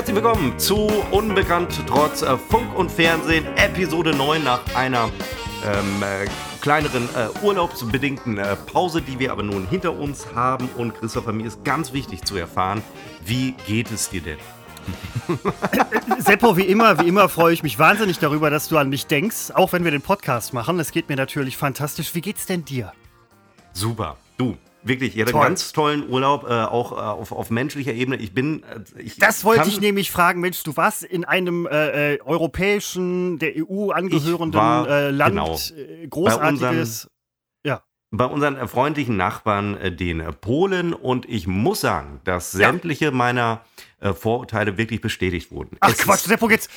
Herzlich willkommen zu Unbekannt trotz äh, Funk und Fernsehen, Episode 9 nach einer ähm, äh, kleineren äh, urlaubsbedingten äh, Pause, die wir aber nun hinter uns haben. Und Christopher, mir ist ganz wichtig zu erfahren, wie geht es dir denn? Seppo, wie immer, wie immer freue ich mich wahnsinnig darüber, dass du an mich denkst, auch wenn wir den Podcast machen. Es geht mir natürlich fantastisch. Wie geht's denn dir? Super. Wirklich, ich hatte Toll. einen ganz tollen Urlaub, äh, auch äh, auf, auf menschlicher Ebene. Ich bin. Äh, ich das wollte ich nämlich fragen, Mensch, du warst in einem äh, äh, europäischen, der EU angehörenden war, äh, Land, genau, großartiges. ja. Bei unseren freundlichen Nachbarn, den Polen, und ich muss sagen, dass sämtliche ja. meiner Vorurteile wirklich bestätigt wurden. Ach es Quatsch, Seppo, jetzt,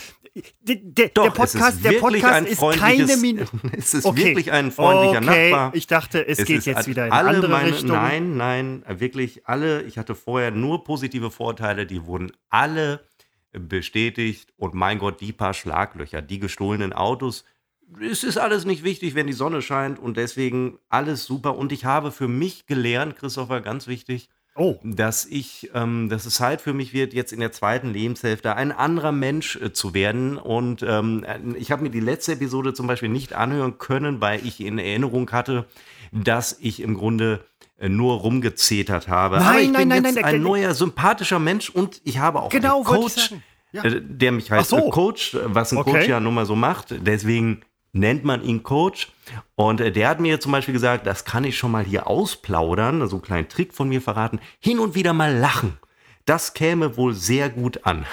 der, der, Doch, der Podcast, der Podcast ist keine Minute. Es ist okay. wirklich ein freundlicher okay. Nachbar. Ich dachte, es, es geht jetzt wieder in eine andere meine, Richtung. Nein, nein, wirklich alle. Ich hatte vorher nur positive Vorteile, die wurden alle bestätigt. Und mein Gott, die paar Schlaglöcher, die gestohlenen Autos, es ist alles nicht wichtig, wenn die Sonne scheint und deswegen alles super. Und ich habe für mich gelernt, Christopher, ganz wichtig, Oh. Dass ich, ähm, dass es Zeit für mich wird, jetzt in der zweiten Lebenshälfte ein anderer Mensch äh, zu werden. Und ähm, ich habe mir die letzte Episode zum Beispiel nicht anhören können, weil ich in Erinnerung hatte, dass ich im Grunde äh, nur rumgezetert habe. Nein, Aber ich nein, bin nein, jetzt nein, ein neuer, sympathischer Mensch und ich habe auch genau, einen Coach, ja. äh, der mich heißt so. Coach, was ein okay. Coach ja nun mal so macht. Deswegen nennt man ihn Coach. Und äh, der hat mir zum Beispiel gesagt, das kann ich schon mal hier ausplaudern, so einen kleinen Trick von mir verraten, hin und wieder mal lachen. Das käme wohl sehr gut an.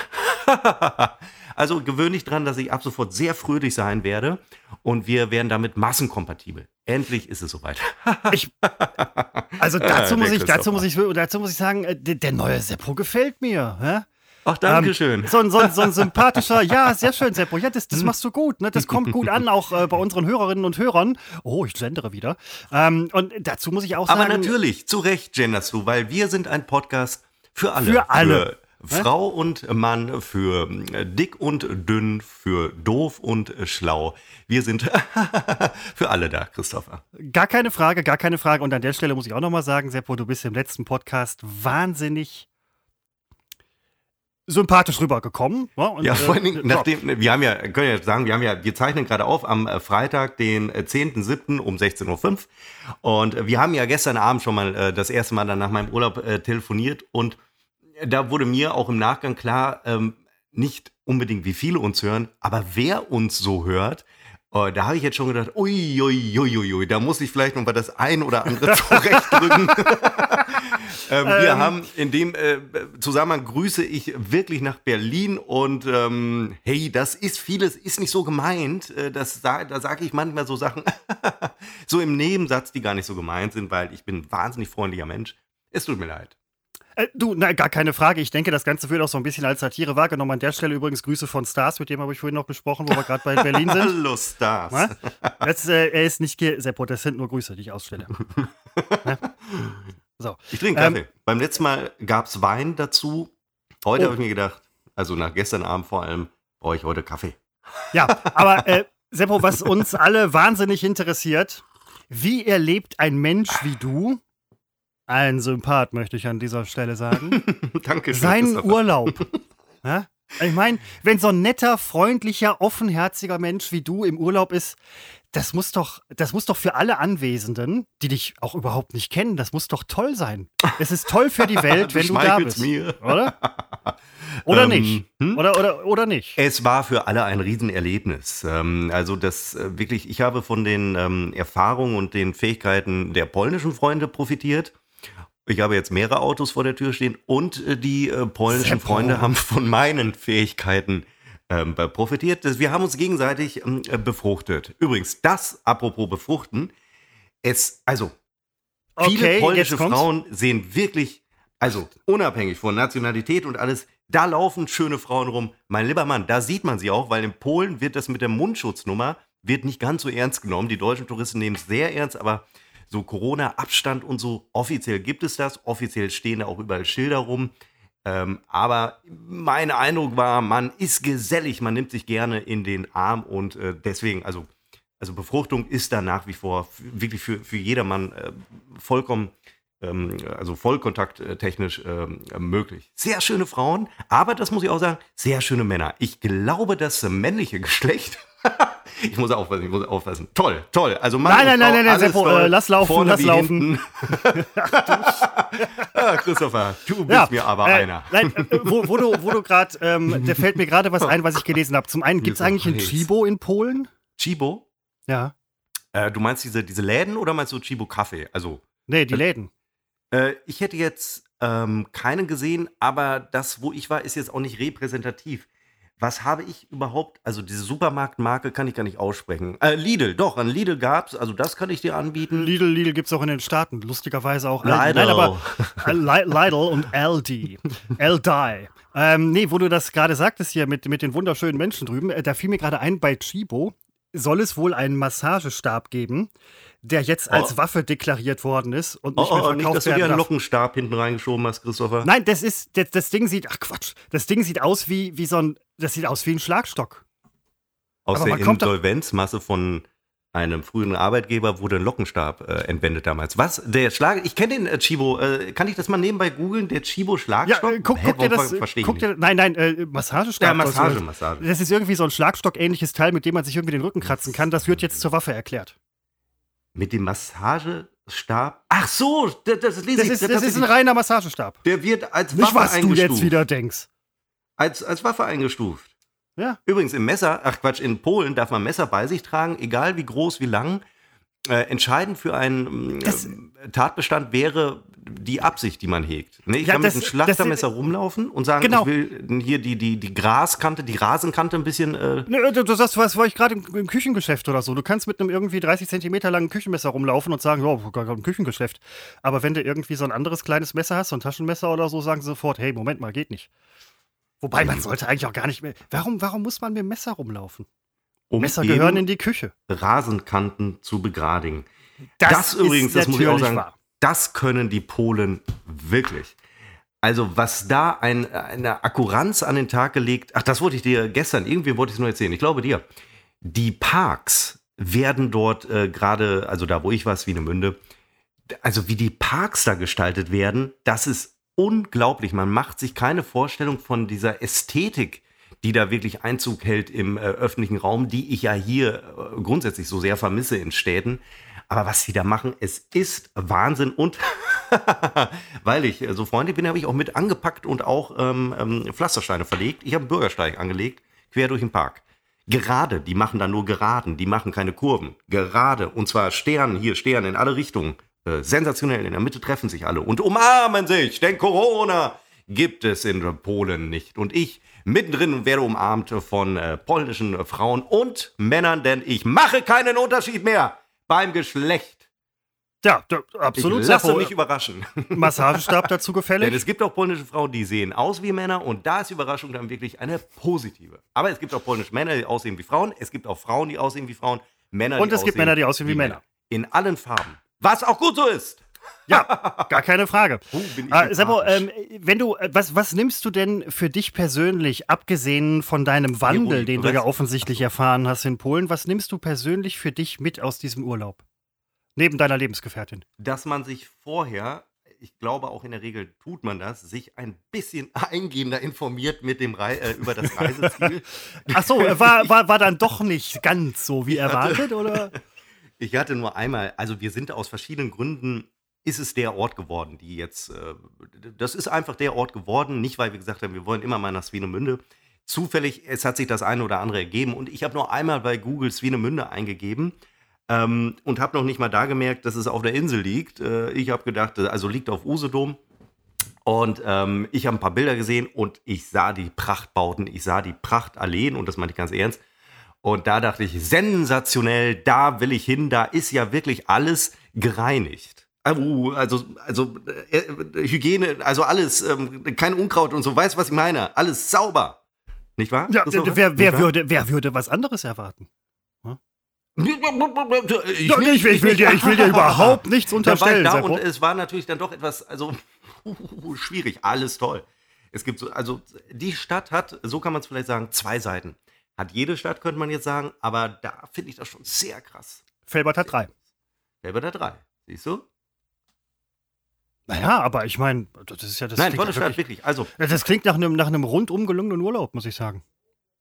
also gewöhne dich dran, dass ich ab sofort sehr fröhlich sein werde und wir werden damit massenkompatibel. Endlich ist es soweit. ich, also dazu muss, ich, dazu, muss ich, dazu muss ich sagen, äh, der, der neue Seppo gefällt mir. Hä? Ach, danke schön. Ähm, so, so, so, ein sympathischer, ja, sehr schön, Seppo. Ja, das, das machst du gut. Ne? Das kommt gut an, auch äh, bei unseren Hörerinnen und Hörern. Oh, ich gendere wieder. Ähm, und dazu muss ich auch sagen. Aber natürlich, zu Recht genderst du, weil wir sind ein Podcast für alle. Für alle. Für Frau und Mann, für äh, dick und dünn, für doof und schlau. Wir sind für alle da, Christopher. Gar keine Frage, gar keine Frage. Und an der Stelle muss ich auch nochmal sagen, Seppo, du bist im letzten Podcast wahnsinnig sympathisch rübergekommen. Ja, und, ja vor allen Dingen, äh, nachdem, wir haben ja, können ja sagen, wir haben ja, wir zeichnen gerade auf am äh, Freitag, den 10.07. Äh, um 16.05 Uhr. Und wir haben ja gestern Abend schon mal äh, das erste Mal dann nach meinem Urlaub äh, telefoniert und da wurde mir auch im Nachgang klar, ähm, nicht unbedingt wie viele uns hören, aber wer uns so hört, Oh, da habe ich jetzt schon gedacht, ui, ui, ui, ui, ui, da muss ich vielleicht noch mal das ein oder andere zurechtdrücken. Ähm, wir ähm. haben in dem äh, Zusammenhang grüße ich wirklich nach Berlin und ähm, hey, das ist vieles, ist nicht so gemeint. Äh, das, da sage ich manchmal so Sachen, so im Nebensatz, die gar nicht so gemeint sind, weil ich bin ein wahnsinnig freundlicher Mensch. Es tut mir leid. Äh, du, na, gar keine Frage. Ich denke, das Ganze wird auch so ein bisschen als Satire wahrgenommen. An der Stelle übrigens Grüße von Stars, mit dem habe ich vorhin noch gesprochen, wo wir gerade bei Berlin sind. Hallo Stars. Jetzt, äh, er ist nicht Seppo, das sind nur Grüße, die ich ausstelle. so. Ich trinke Kaffee. Ähm, Beim letzten Mal gab es Wein dazu. Heute oh. habe ich mir gedacht, also nach gestern Abend vor allem, brauche ich heute Kaffee. Ja, aber äh, Seppo, was uns alle wahnsinnig interessiert, wie erlebt ein Mensch wie du ein Sympath, möchte ich an dieser Stelle sagen. Dankeschön. Seinen Urlaub. ja? Ich meine, wenn so ein netter, freundlicher, offenherziger Mensch wie du im Urlaub ist, das muss doch, das muss doch für alle Anwesenden, die dich auch überhaupt nicht kennen, das muss doch toll sein. Es ist toll für die Welt, wenn du da bist. Mir. Oder? Oder ähm, nicht? Hm? Oder, oder, oder nicht? Es war für alle ein Riesenerlebnis. Ähm, also das äh, wirklich, ich habe von den ähm, Erfahrungen und den Fähigkeiten der polnischen Freunde profitiert. Ich habe jetzt mehrere Autos vor der Tür stehen und äh, die äh, polnischen. Freunde haben von meinen Fähigkeiten ähm, profitiert. Wir haben uns gegenseitig ähm, äh, befruchtet. Übrigens, das apropos befruchten, es, also, viele okay, polnische Frauen sehen wirklich, also unabhängig von Nationalität und alles, da laufen schöne Frauen rum. Mein lieber Mann, da sieht man sie auch, weil in Polen wird das mit der Mundschutznummer wird nicht ganz so ernst genommen. Die deutschen Touristen nehmen es sehr ernst, aber so Corona-Abstand und so. Offiziell gibt es das, offiziell stehen da auch überall Schilder rum. Ähm, aber mein Eindruck war, man ist gesellig, man nimmt sich gerne in den Arm und äh, deswegen, also, also Befruchtung ist da nach wie vor wirklich für, für jedermann äh, vollkommen also vollkontakttechnisch ähm, möglich. Sehr schöne Frauen, aber das muss ich auch sagen, sehr schöne Männer. Ich glaube, das männliche Geschlecht. ich muss aufpassen, ich muss aufpassen. Toll, toll. Also Mann nein, nein, nein, nein, Seppo, äh, lass laufen, lass laufen. ah, Christopher, du bist Ja, mir aber äh, einer. Nein, äh, wo, wo du, wo du gerade, ähm, da fällt mir gerade was ein, was ich gelesen habe. Zum einen, gibt es eigentlich ein. Chibo in Polen? Chibo? Ja. Äh, du meinst diese, diese Läden oder meinst du Chibo Kaffee? Also, Nee, die Läden. Äh, ich hätte jetzt ähm, keinen gesehen, aber das, wo ich war, ist jetzt auch nicht repräsentativ. Was habe ich überhaupt, also diese Supermarktmarke kann ich gar nicht aussprechen. Äh, Lidl, doch, an Lidl gab's, also das kann ich dir anbieten. Lidl, Lidl gibt es auch in den Staaten. Lustigerweise auch. Lidl. Nein, aber äh, Li- Lidl und LD. LDI. Ähm, nee, wo du das gerade sagtest hier mit, mit den wunderschönen Menschen drüben, äh, da fiel mir gerade ein, bei Chibo soll es wohl einen Massagestab geben, der jetzt als Oh. Waffe deklariert worden ist und Oh, nicht mehr oh, oh, nicht, verkauft dass du dir werden einen. Lockenstab hinten reingeschoben hast, Christopher. Nein, das ist, das, das Ding sieht, ach Quatsch, das Ding sieht aus wie, wie so ein, das sieht aus wie ein Schlagstock. Aus aber der Insolvenzmasse von einem früheren Arbeitgeber wurde ein Lockenstab äh, entwendet damals. Was? Der Schlag, ich kenne den äh, Chibo, äh, kann ich das mal nebenbei googeln? Der Chibo Ja, Schlagstock? äh, guck, Hä, guck dir das, guck nicht. dir, nein, nein, äh, Massagestab. Ja, Massage, das- Massage. Das ist irgendwie so ein Schlagstock-ähnliches Teil, mit dem man sich irgendwie den Rücken kratzen kann. Das wird jetzt zur Waffe erklärt. Mit dem Massagestab? Ach so, das, das lese Das ich. ist, das ist ein reiner Massagestab. der wird als Nicht, Waffe was du eingestuft. jetzt wieder denkst. Als, als Waffe eingestuft. Ja. Übrigens im Messer, ach Quatsch, in Polen darf man Messer bei sich tragen, egal wie groß, wie lang. Äh, entscheidend für einen Das- äh, Tatbestand wäre die Absicht, die man hegt. Ne, ich Ja, kann das- mit einem Schlachtermesser rumlaufen und sagen, Genau. ich will hier die, die, die Graskante, die Rasenkante ein bisschen. Äh, Nö, du, du sagst, was war ich gerade im, im Küchengeschäft oder so. Du kannst mit einem irgendwie 30 Zentimeter langen Küchenmesser rumlaufen und sagen, ja, gar kein Küchengeschäft. Aber wenn du irgendwie so ein anderes kleines Messer hast, so ein Taschenmesser oder so, sagen sie sofort, hey, Moment mal, geht nicht. Wobei man sollte eigentlich auch gar nicht mehr. Warum, warum muss man mit dem Messer rumlaufen? um Messer gehören in die Küche. Rasenkanten zu begradigen. Das, ist übrigens, das muss ich auch sagen, wahr. Das können die Polen wirklich. Also was da ein, eine Akkuranz an den Tag gelegt, ach, das wollte ich dir gestern, irgendwie wollte ich es nur erzählen, ich glaube dir. Die Parks werden dort äh, gerade, also da wo ich war, Swinemünde, also wie die Parks da gestaltet werden, das ist unglaublich. Man macht sich keine Vorstellung von dieser Ästhetik, die da wirklich Einzug hält im äh, öffentlichen Raum, die ich ja hier äh, grundsätzlich so sehr vermisse in Städten. Aber was sie da machen, es ist Wahnsinn und weil ich äh, so freundlich bin, habe ich auch mit angepackt und auch ähm, ähm, Pflastersteine verlegt. Ich habe einen Bürgersteig angelegt, quer durch den Park. Gerade, die machen da nur Geraden, die machen keine Kurven. Gerade, und zwar Sterne, hier Sterne in alle Richtungen. Äh, sensationell, in der Mitte treffen sich alle und umarmen sich, denn Corona gibt es in Polen nicht. Und ich mittendrin werde umarmt von äh, polnischen Frauen und Männern, denn ich mache keinen Unterschied mehr beim Geschlecht. Ja, da, absolut. ich lasse mich überraschen. Massagestab dazu Denn gefällig. es gibt auch polnische Frauen, die sehen aus wie Männer und da ist die Überraschung dann wirklich eine positive. Aber es gibt auch polnische Männer, die aussehen wie Frauen. Es gibt auch Frauen, die aussehen wie Frauen. Männer, Und es gibt Männer, die aussehen wie Männer. In allen Farben. Was auch gut so ist. Ja, gar keine Frage. Oh, Seppo, sympathisch. ähm, wenn du, äh, was, was nimmst du denn für dich persönlich, abgesehen von deinem Wandel, den du ja offensichtlich erfahren hast in Polen, was nimmst du persönlich für dich mit aus diesem Urlaub? Neben deiner Lebensgefährtin. Dass man sich vorher, ich glaube auch in der Regel tut man das, sich ein bisschen eingehender informiert mit dem Rei äh, über das Reiseziel. Ach so, äh, war, war, war dann doch nicht ganz so wie erwartet, oder? Ich hatte nur einmal, also wir sind aus verschiedenen Gründen, ist es der Ort geworden, die jetzt, äh, das ist einfach der Ort geworden, nicht weil wir gesagt haben, wir wollen immer mal nach Swinemünde. Zufällig, es hat sich das eine oder andere ergeben und ich habe nur einmal bei Google Swinemünde eingegeben ähm, und habe noch nicht mal da gemerkt, dass es auf der Insel liegt. Äh, ich habe gedacht, also liegt auf Usedom. Und ähm, ich habe ein paar Bilder gesehen und ich sah die Prachtbauten, ich sah die Prachtalleen und das meine ich ganz ernst. Und da dachte ich, sensationell, da will ich hin, da ist ja wirklich alles gereinigt. Also, also, also äh, äh, Hygiene, also alles, ähm, kein Unkraut und so, weißt du, was ich meine? Alles sauber. Nicht wahr? Ja, wer, wer, Nicht wahr? würde, wer würde was anderes erwarten? Ich, Doch, ich, will, ich, will dir, ich will dir überhaupt nichts unterstellen, da und es war natürlich dann doch etwas, also schwierig, alles toll. Es gibt so, also die Stadt hat, so kann man es vielleicht sagen, zwei Seiten. Hat jede Stadt, könnte man jetzt sagen, aber da finde ich das schon sehr krass. Felbert hat drei. Bei der drei? Siehst du? Naja, aber ich meine, das ist ja das. Nein, tolle Stadt, wirklich. Also, Das klingt nach einem, nach einem rundum gelungenen Urlaub, muss ich sagen.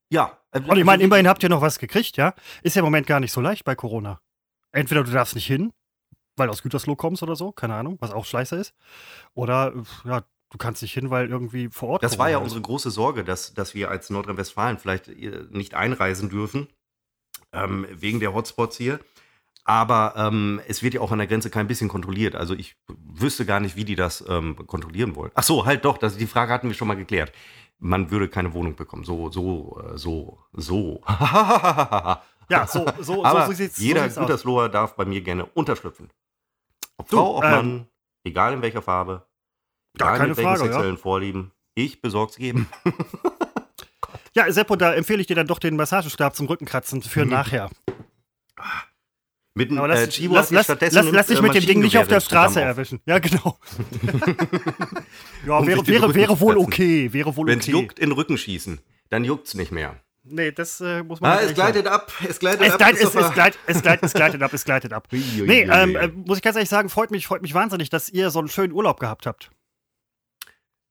ja. Und ich meine, immerhin habt ihr noch was gekriegt, ja? Ist ja im Moment gar nicht so leicht bei Corona. Entweder du darfst nicht hin, weil du aus Gütersloh kommst oder so, keine Ahnung, was auch scheiße ist. Oder, äh, ja, du kannst nicht hin, weil irgendwie vor Ort. Das war ja Corona ist. unsere große Sorge, dass, dass wir als Nordrhein-Westfalen vielleicht äh, nicht einreisen dürfen, ähm, wegen der Hotspots hier. Aber ähm, es wird ja auch an der Grenze kein bisschen kontrolliert. Also ich wüsste gar nicht, wie die das ähm, kontrollieren wollen. Ach so, halt doch, das, die Frage hatten wir schon mal geklärt. Man würde keine Wohnung bekommen. So, so, äh, so, so. Ja, so, so, Aber so, sieht's, jeder so aus. Gütersloher darf bei mir gerne unterschlüpfen. Ob Du, Frau, ob ähm, Mann, egal in welcher Farbe, egal keine mit welchen Frage, ja. sexuellen Vorlieben. Ich besorg's geben. Ja, Seppo, da empfehle ich dir dann doch den Massagestab zum Rückenkratzen für Mhm. nachher. Mit einem lass, äh, Chibo lass, lass, lass, lass dich äh, mit dem Ding nicht auf der Straße erwischen. Ja, genau. ja, wäre, wäre, wäre wohl okay. Wäre wohl Wenn es juckt, in den Rücken schießen. Dann juckt's nicht mehr. Nee, das äh, muss man Ah, es ehrlich sagen. gleitet ab. Es gleitet Es ab. gleitet, es, es, gleitet, es, gleitet, es gleitet ab, es gleitet ab. Nee, ähm, äh, muss ich ganz ehrlich sagen, freut mich, freut mich wahnsinnig, dass ihr so einen schönen Urlaub gehabt habt.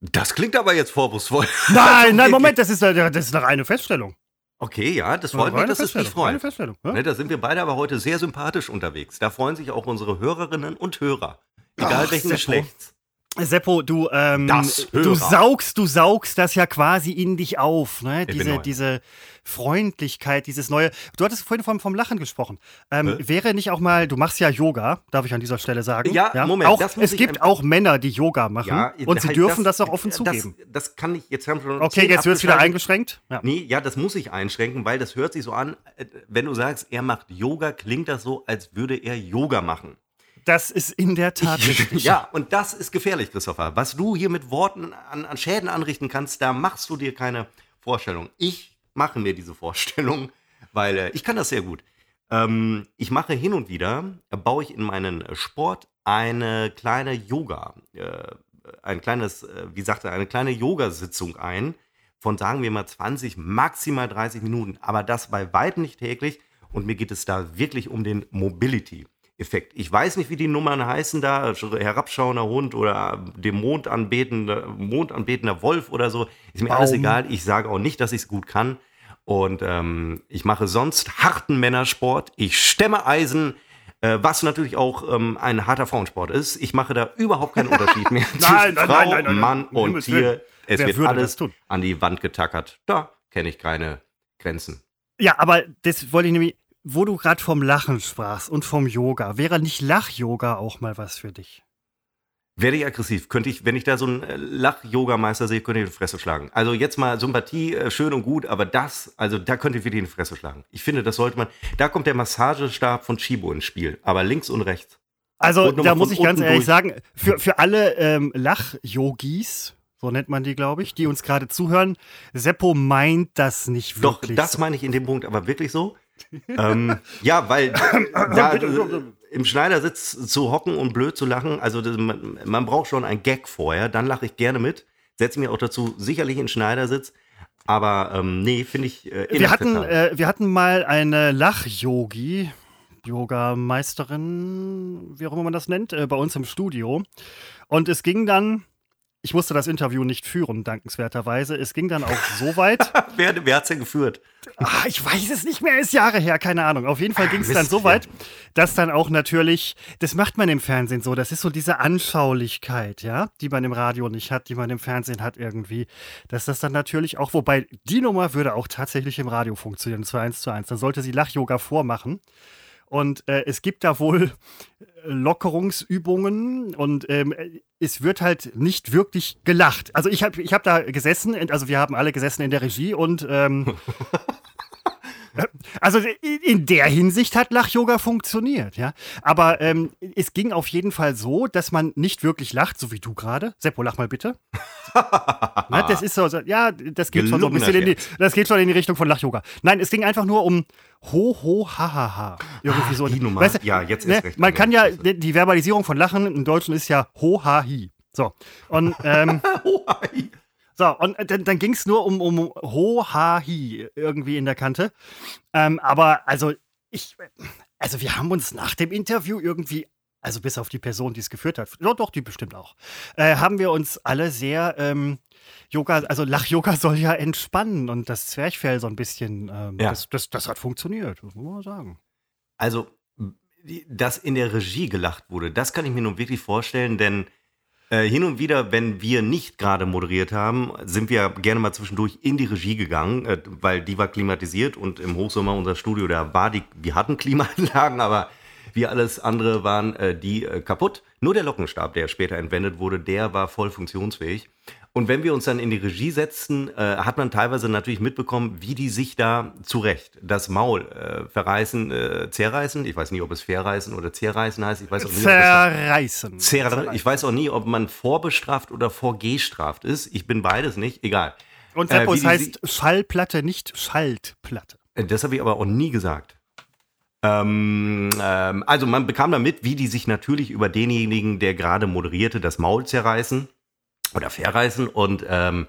das klingt aber jetzt vorwurfsvoll. Nein, nein, Moment, das ist, äh, das ist eine reine Feststellung. Okay, ja, das freut mich, dass es reine freut. Feststellung. Ja? Ne, da sind wir beide aber heute sehr sympathisch unterwegs. Da freuen sich auch unsere Hörerinnen und Hörer. Egal Ach, welchen. Geschlechts. Seppo, du, ähm, Das du saugst, du saugst das ja quasi in dich auf, ne? Diese, diese Freundlichkeit, dieses neue. Du hattest vorhin vom, vom Lachen gesprochen. Ähm, wäre nicht auch mal, du machst ja Yoga, darf ich an dieser Stelle sagen. Ja, Moment, Auch, das es gibt auch Männer, die Yoga machen. und sie halt dürfen das, auch offen das, zugeben. Das kann ich, jetzt haben wir schon Okay, jetzt wird es wieder eingeschränkt. Ja. Nee, ja, das muss ich einschränken, weil das hört sich so an, äh, wenn du sagst, er macht Yoga, klingt das so, als würde er Yoga machen. Das ist in der Tat richtig. Ja, und das ist gefährlich, Christopher. Was du hier mit Worten an, an Schäden anrichten kannst, da machst du dir keine Vorstellung. Ich mache mir diese Vorstellung, weil äh, ich kann das sehr gut. Ähm, ich mache hin und wieder, äh, baue ich in meinen Sport eine kleine Yoga, äh, ein kleines, äh, wie sagt er, eine kleine Yoga-Sitzung ein von, sagen wir mal, 20, maximal 30 Minuten. Aber das bei weitem nicht täglich. Und mir geht es da wirklich um den Mobility-Effekt. Ich weiß nicht, wie die Nummern heißen da, herabschauender Hund oder dem Mond anbetender, Mond anbetender Wolf oder so. Ist mir alles Baum. egal. Ich sage auch nicht, dass ich es gut kann. Und ähm, ich mache sonst harten Männersport. Ich stemme Eisen, äh, was natürlich auch ähm, ein harter Frauensport ist. Ich mache da überhaupt keinen Unterschied mehr zwischen Nein, nein, Frau, nein, nein, nein, Mann und Tier. Es Wer wird alles an die Wand getackert. Da kenne ich keine Grenzen. Ja, aber das wollte ich nämlich, wo du gerade vom Lachen sprachst und vom Yoga, wäre nicht Lach-Yoga auch mal was für dich? Werde ich aggressiv, könnte ich, wenn ich da so einen äh, Lach-Yoga-Meister sehe, könnte ich in die Fresse schlagen. Also jetzt mal Sympathie, äh, schön und gut, aber das, also da könnte ich wirklich in die Fresse schlagen. Ich finde, das sollte man, da kommt der Massagestab von Chibo ins Spiel, aber links und rechts. Also, Und da muss ich ganz ehrlich durch. sagen, für, für alle ähm, Lach-Yogis, so nennt man die, glaube ich, die uns gerade zuhören, Seppo meint das nicht Doch, wirklich. das so. meine ich in dem Punkt aber wirklich so. Ähm, ja, weil da äh, im Schneidersitz zu hocken und blöd zu lachen, also das, man, man braucht schon ein Gag vorher, dann lache ich gerne mit, setze mich auch dazu sicherlich in Schneidersitz, aber ähm, nee, finde ich äh, wir, hatten, äh, wir hatten mal eine Lach-Yogi, Yoga-Meisterin, wie auch immer man das nennt, äh, bei uns im Studio. Und es ging dann, ich musste das Interview nicht führen, dankenswerterweise, es ging dann auch so weit. wer, wer hat's denn geführt? Ah, ich weiß es nicht mehr, ist Jahre her, keine Ahnung. Auf jeden Fall ging es dann so weit, dass dann auch natürlich, das macht man im Fernsehen so, das ist so diese Anschaulichkeit, ja, die man im Radio nicht hat, die man im Fernsehen hat irgendwie, dass das dann natürlich auch, wobei die Nummer würde auch tatsächlich im Radio funktionieren, zwar eins zu eins. Dann sollte sie Lach-Yoga vormachen. Und äh, es gibt da wohl äh, Lockerungsübungen und ähm, es wird halt nicht wirklich gelacht. Also ich habe ich hab da gesessen, also wir haben alle gesessen in der Regie und ähm, also in- der Hinsicht hat Lach-Yoga funktioniert, ja. Aber ähm, es ging auf jeden Fall so, dass man nicht wirklich lacht, so wie du gerade. Seppo, lach mal bitte. Na, das ist so, ja, das geht schon so ein bisschen in die, das geht schon in die Richtung von Lach-Yoga. Nein, es ging einfach nur um ho, ho, ha, ha, ha. Irgendwie so. die Nummer. Weißt du, Ja, jetzt ne, recht. Man kann ja, die Verbalisierung von Lachen im Deutschen ist ja ho, ha, hi. So. Und, ähm, Oh, ei. So, und dann, dann ging es nur um, um Ho, Ha, Hi irgendwie in der Kante. Ähm, aber also, ich, also wir haben uns nach dem Interview irgendwie also bis auf die Person, die es geführt hat, doch, doch, die bestimmt auch, äh, haben wir uns alle sehr, ähm, Yoga, also Lach-Yoga soll ja entspannen und das Zwerchfell so ein bisschen, ähm, Ja. das, das, das hat funktioniert, muss man sagen. Also, dass in der Regie gelacht wurde, das kann ich mir nun wirklich vorstellen, denn äh, hin und wieder, wenn wir nicht gerade moderiert haben, sind wir gerne mal zwischendurch in die Regie gegangen, äh, weil die war klimatisiert und im Hochsommer unser Studio, da war die, wir hatten Klimaanlagen, aber wir alles andere waren äh, die äh, kaputt. Nur der Lockenstab, der später entwendet wurde, der war voll funktionsfähig. Und wenn wir uns dann in die Regie setzten, äh, hat man teilweise natürlich mitbekommen, wie die sich da zurecht das Maul äh, verreißen, äh, zerreißen. Ich weiß nie, ob es verreißen oder zerreißen heißt. Ich weiß auch nie, Zerreißen. Zer ich weiß auch nie, ob man vorbestraft oder vorgestraft ist. Ich bin beides nicht. Egal. Und Äh, Seppo, wie es die heißt Schallplatte, nicht Schaltplatte. Äh, Das habe ich aber auch nie gesagt. Ähm, ähm, also man bekam da mit, wie die sich natürlich über denjenigen, der gerade moderierte, das Maul zerreißen oder verreißen. Und ähm,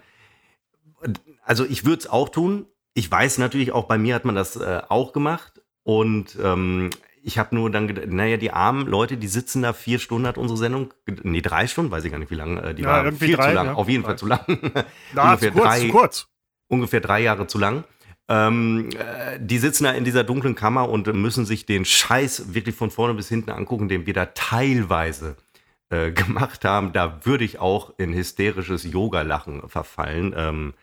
also ich würde es auch tun. Ich weiß natürlich auch, bei mir hat man das äh, auch gemacht. Und ähm, ich habe nur dann gedacht, naja, die armen Leute, die sitzen da vier Stunden, hat unsere Sendung, nee, drei Stunden, weiß ich gar nicht, wie lange, äh, die Ja, war viel drei, zu lang, ja. auf jeden Fall zu lang. Na, Ungefähr kurz, drei- kurz. ungefähr drei Jahre zu lang. Ähm, äh, die sitzen da in dieser dunklen Kammer und müssen sich den Scheiß wirklich von vorne bis hinten angucken, den wir da teilweise äh, gemacht haben. Da würde ich auch in hysterisches Yoga-Lachen verfallen, ähm,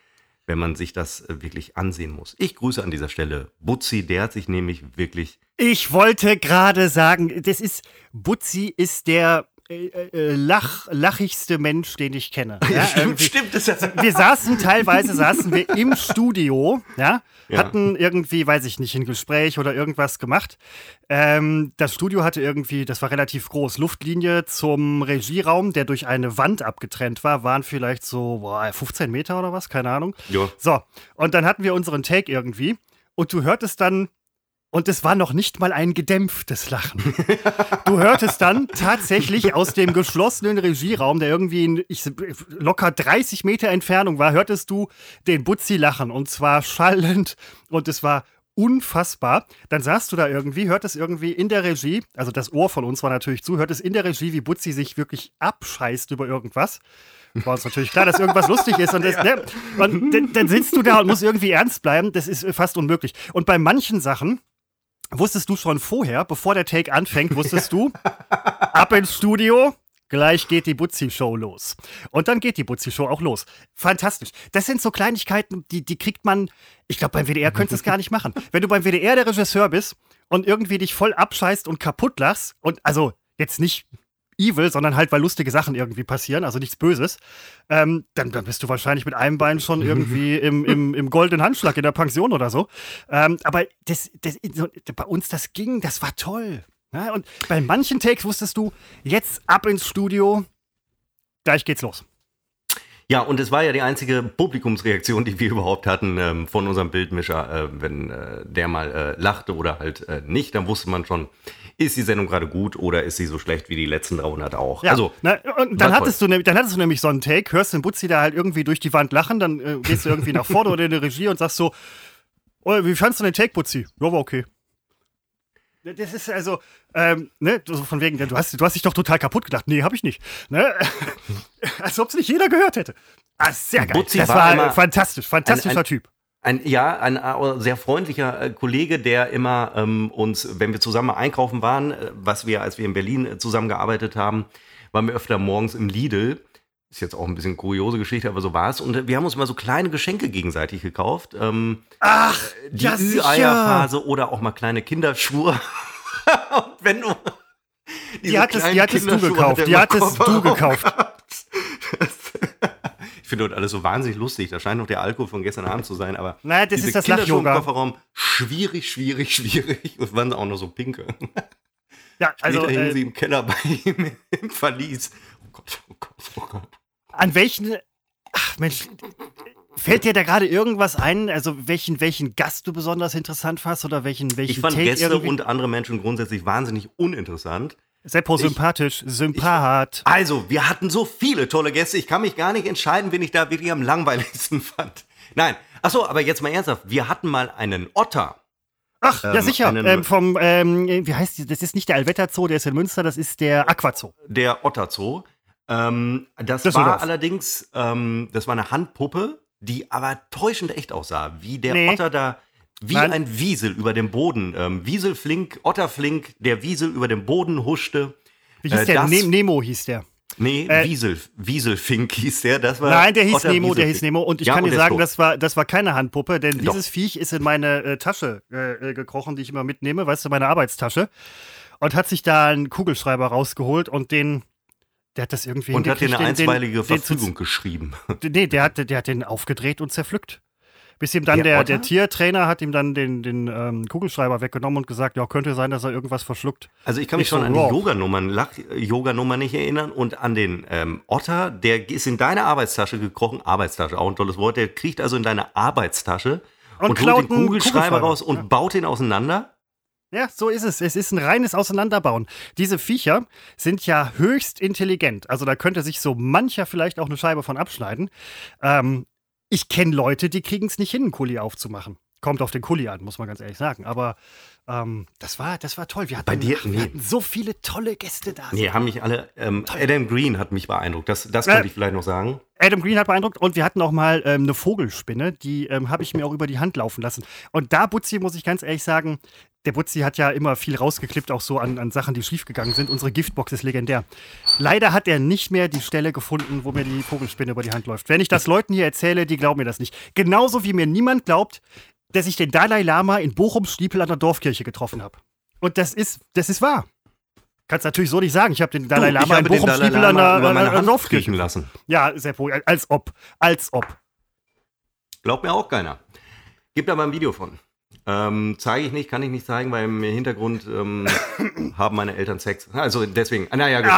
wenn man sich das äh, wirklich ansehen muss. Ich grüße an dieser Stelle Butzi, der hat sich nämlich wirklich Ich wollte gerade sagen, das ist, Butzi ist der äh, äh, lach, lachigste Mensch, den ich kenne. Ja, irgendwie. stimmt, das ist wir saßen teilweise saßen wir im Studio, ja, Ja. hatten irgendwie, weiß ich nicht, ein Gespräch oder irgendwas gemacht. Ähm, das Studio hatte irgendwie, das war relativ groß, Luftlinie zum Regieraum, der durch eine Wand abgetrennt war, waren vielleicht so boah, 15 Meter oder was, keine Ahnung. Ja. So, und dann hatten wir unseren Take irgendwie und du hörtest dann, und es war noch nicht mal ein gedämpftes Lachen. Du hörtest dann tatsächlich aus dem geschlossenen Regieraum, der irgendwie in ich, locker 30 Meter Entfernung war, hörtest du den Butzi lachen und zwar schallend und es war unfassbar. Dann saßt du da irgendwie, hörtest irgendwie in der Regie, also das Ohr von uns war natürlich zu, hörtest in der Regie, wie Butzi sich wirklich abscheißt über irgendwas. War uns natürlich klar, dass irgendwas lustig ist. Und, das, ne, und dann sitzt du da und musst irgendwie ernst bleiben. Das ist fast unmöglich. Und bei manchen Sachen wusstest du schon vorher, bevor der Take anfängt, wusstest du, ab ins Studio, gleich geht die Butzi-Show los. Und dann geht die Butzi-Show auch los. Fantastisch. Das sind so Kleinigkeiten, die, die kriegt man, ich glaube, beim WDR könntest du es gar nicht machen. Wenn du beim WDR der Regisseur bist und irgendwie dich voll abscheißt und kaputt lachst, und also jetzt nicht evil, sondern halt, weil lustige Sachen irgendwie passieren, also nichts Böses, ähm, dann, dann bist du wahrscheinlich mit einem Bein schon irgendwie im, im, im goldenen Handschlag in der Pension oder so. Ähm, aber das, das, bei uns, das ging, das war toll. Ja, und bei manchen Takes wusstest du, jetzt ab ins Studio, gleich geht's los. Ja, und es war ja die einzige Publikumsreaktion, die wir überhaupt hatten ähm, von unserem Bildmischer. Äh, wenn äh, der mal äh, lachte oder halt äh, nicht, dann wusste man schon, ist die Sendung gerade gut oder ist sie so schlecht wie die letzten 300 auch. Ja, Also, ne, und dann hattest, du, dann hattest du nämlich so einen Take, hörst den Butzi da halt irgendwie durch die Wand lachen, dann äh, gehst du irgendwie nach vorne oder in die Regie und sagst so, oh, wie fandst du den Take, Butzi? Ja, war okay. Das ist also, ähm, ne, so von wegen, du hast, du hast dich doch total kaputt gedacht. Nee, hab ich nicht. Ne? Als ob es nicht jeder gehört hätte. Ah, sehr geil. Butzi das war war, fantastisch, fantastischer ein- Typ. Ein, ja, ein äh, sehr freundlicher äh, Kollege, der immer ähm, uns, wenn wir zusammen einkaufen waren, äh, was wir, als wir in Berlin zusammengearbeitet haben, waren wir öfter morgens im Lidl. Ist jetzt auch ein bisschen kuriose Geschichte, aber so war es. Und wir haben uns immer so kleine Geschenke gegenseitig gekauft. Ähm, Ach, die ja. Ü-Eier-Phase oder auch mal kleine Kinderschuhe. Und wenn du. Die hattest, die hattest du gekauft. Die hattest du gekauft. Ich finde das alles so wahnsinnig lustig. Da scheint noch der Alkohol von gestern Abend zu sein, aber. Naja, das diese ist das im Lach-Yoga. Kofferraum, schwierig, schwierig, schwierig. Und waren auch noch so pinke. Ja, also, Später hingen äh, sie im Keller bei ihm im Verlies. Oh Gott, oh Gott, oh Gott. An welchen. Ach Mensch, fällt dir da gerade irgendwas ein? Also welchen, welchen Gast du besonders interessant fandst oder welchen, welchen Ich fand Take Gäste irgendwie? und andere Menschen grundsätzlich wahnsinnig uninteressant. Seppo sympathisch, Sympath. Also, wir hatten so viele tolle Gäste. Ich kann mich gar nicht entscheiden, wen ich da wirklich am langweiligsten fand. Nein. Ach so, aber jetzt mal ernsthaft. Wir hatten mal einen Otter. Ach, ja Ähm, sicher. einen- Ähm, vom, ähm, wie heißt die? Das ist nicht der Allwetter Zoo, der ist in Münster, das ist der Aquazoo. der Otterzoo. Ähm, das Düsseldorf. war allerdings, ähm, das war eine Handpuppe, die aber täuschend echt aussah, wie der Nee. Otter da, wie Nein. ein Wiesel über dem Boden, ähm, Wieselflink, Otterflink, der Wiesel über dem Boden huschte. Wie hieß Äh, der? Ne Nemo hieß der. Nee, Äh, Wiesel, Wieselfink hieß der. Das war Nein, der hieß Otter Nemo, der Wieselfink. hieß Nemo. Und ich Ja, kann und dir der sagen, das war, das war keine Handpuppe, denn Doch. dieses Viech ist in meine äh, Tasche äh, äh, gekrochen, die ich immer mitnehme, weißt du, meine Arbeitstasche. Und hat sich da einen Kugelschreiber rausgeholt und den, der hat das irgendwie Und hat dir eine den- einstweilige den, den Verfügung geschrieben. Nee, der hat, der hat den aufgedreht und zerpflückt. Bis ihm dann Der der, der Tiertrainer hat ihm dann den, den ähm, Kugelschreiber weggenommen und gesagt, ja, könnte sein, dass er irgendwas verschluckt. Also ich kann mich Ich schon so, an die. Yoga-Nummern, nicht erinnern und an den ähm, Otter, der ist in deine Arbeitstasche gekrochen, Arbeitstasche, auch ein tolles Wort, der kriecht also in deine Arbeitstasche Und und, klaut holt den einen Kugelschreiber Kugelschreiber. raus und Ja. baut ihn auseinander. Ja, so ist es. Es ist ein reines Auseinanderbauen. Diese Viecher sind ja höchst intelligent. Also da könnte sich so mancher vielleicht auch eine Scheibe von abschneiden. Ähm, ich kenne Leute, die kriegen es nicht hin, einen Kuli aufzumachen. Kommt auf den Kuli an, muss man ganz ehrlich sagen. Aber ähm, das, war, das war toll. Wir hatten, Bei dir? wir Nee. hatten so viele tolle Gäste da. Nee, haben mich alle, ähm, Adam Green hat mich beeindruckt, das, das Äh, könnte ich vielleicht noch sagen. Adam Green hat beeindruckt und wir hatten auch mal ähm, eine Vogelspinne, die ähm, habe ich mir auch über die Hand laufen lassen. Und da, Butzi, muss ich ganz ehrlich sagen, der Butzi hat ja immer viel rausgeklippt, auch so an, an Sachen, die schiefgegangen sind. Unsere Giftbox ist legendär. Leider hat er nicht mehr die Stelle gefunden, wo mir die Vogelspinne über die Hand läuft. Wenn ich das Leuten hier erzähle, die glauben mir das nicht. Genauso wie mir niemand glaubt, dass ich den Dalai Lama in Bochum-Stiepel an der Dorfkirche getroffen habe. Und das ist, das ist wahr. Kannst natürlich so nicht sagen. Ich habe den Dalai Du, Lama in den Dalai Bochum-Stiepel an der, über meine Hand Dorfkirche. lassen. Ja, Seppo, als ob. Als ob. Glaubt mir auch keiner. Gibt aber ein Video von. Ähm, zeige ich nicht, kann ich nicht zeigen, weil im Hintergrund ähm, haben meine Eltern Sex. Also deswegen, naja, gut.